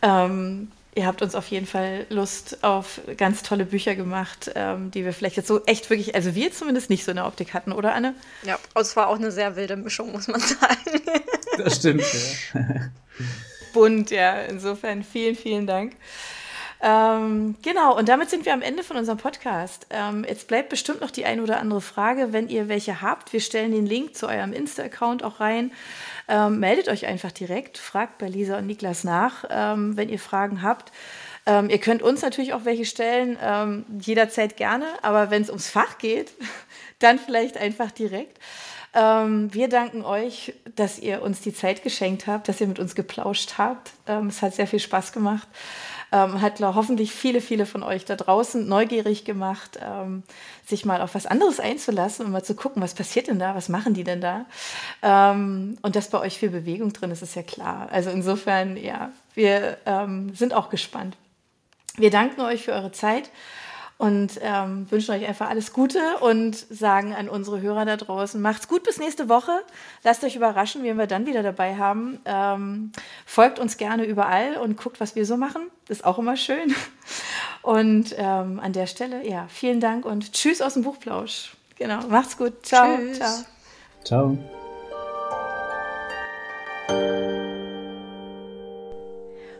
S2: Ähm, ihr habt uns auf jeden Fall Lust auf ganz tolle Bücher gemacht, ähm, die wir vielleicht jetzt so echt wirklich, also wir zumindest nicht so in der Optik hatten, oder Anne?
S3: Ja, es war auch eine sehr wilde Mischung, muss man sagen.
S5: Das stimmt, ja.
S2: Bunt, ja. Insofern vielen, vielen Dank. Ähm, genau, und damit sind wir am Ende von unserem Podcast. Ähm, jetzt bleibt bestimmt noch die eine oder andere Frage, wenn ihr welche habt. Wir stellen den Link zu eurem Insta-Account auch rein. Ähm, meldet euch einfach direkt, fragt bei Lisa und Niklas nach, ähm, wenn ihr Fragen habt. Ähm, ihr könnt uns natürlich auch welche stellen, ähm, jederzeit gerne, aber wenn es ums Fach geht, dann vielleicht einfach direkt. Ähm, wir danken euch, dass ihr uns die Zeit geschenkt habt, dass ihr mit uns geplauscht habt. Ähm, es hat sehr viel Spaß gemacht ähm, hat hoffentlich viele, viele von euch da draußen neugierig gemacht, ähm, sich mal auf was anderes einzulassen und mal zu gucken, was passiert denn da, was machen die denn da. Ähm, und dass bei euch viel Bewegung drin ist, ist ja klar. Also insofern, ja, wir ähm, sind auch gespannt. Wir danken euch für eure Zeit und ähm, wünschen euch einfach alles Gute und sagen an unsere Hörer da draußen, macht's gut bis nächste Woche. Lasst euch überraschen, wen wir dann wieder dabei haben. Ähm, folgt uns gerne überall und guckt, was wir so machen. Das ist auch immer schön. Und ähm, an der Stelle, ja, vielen Dank und tschüss aus dem Buchplausch. Genau, macht's gut. Ciao. Tschüss. Ciao.
S5: Ciao.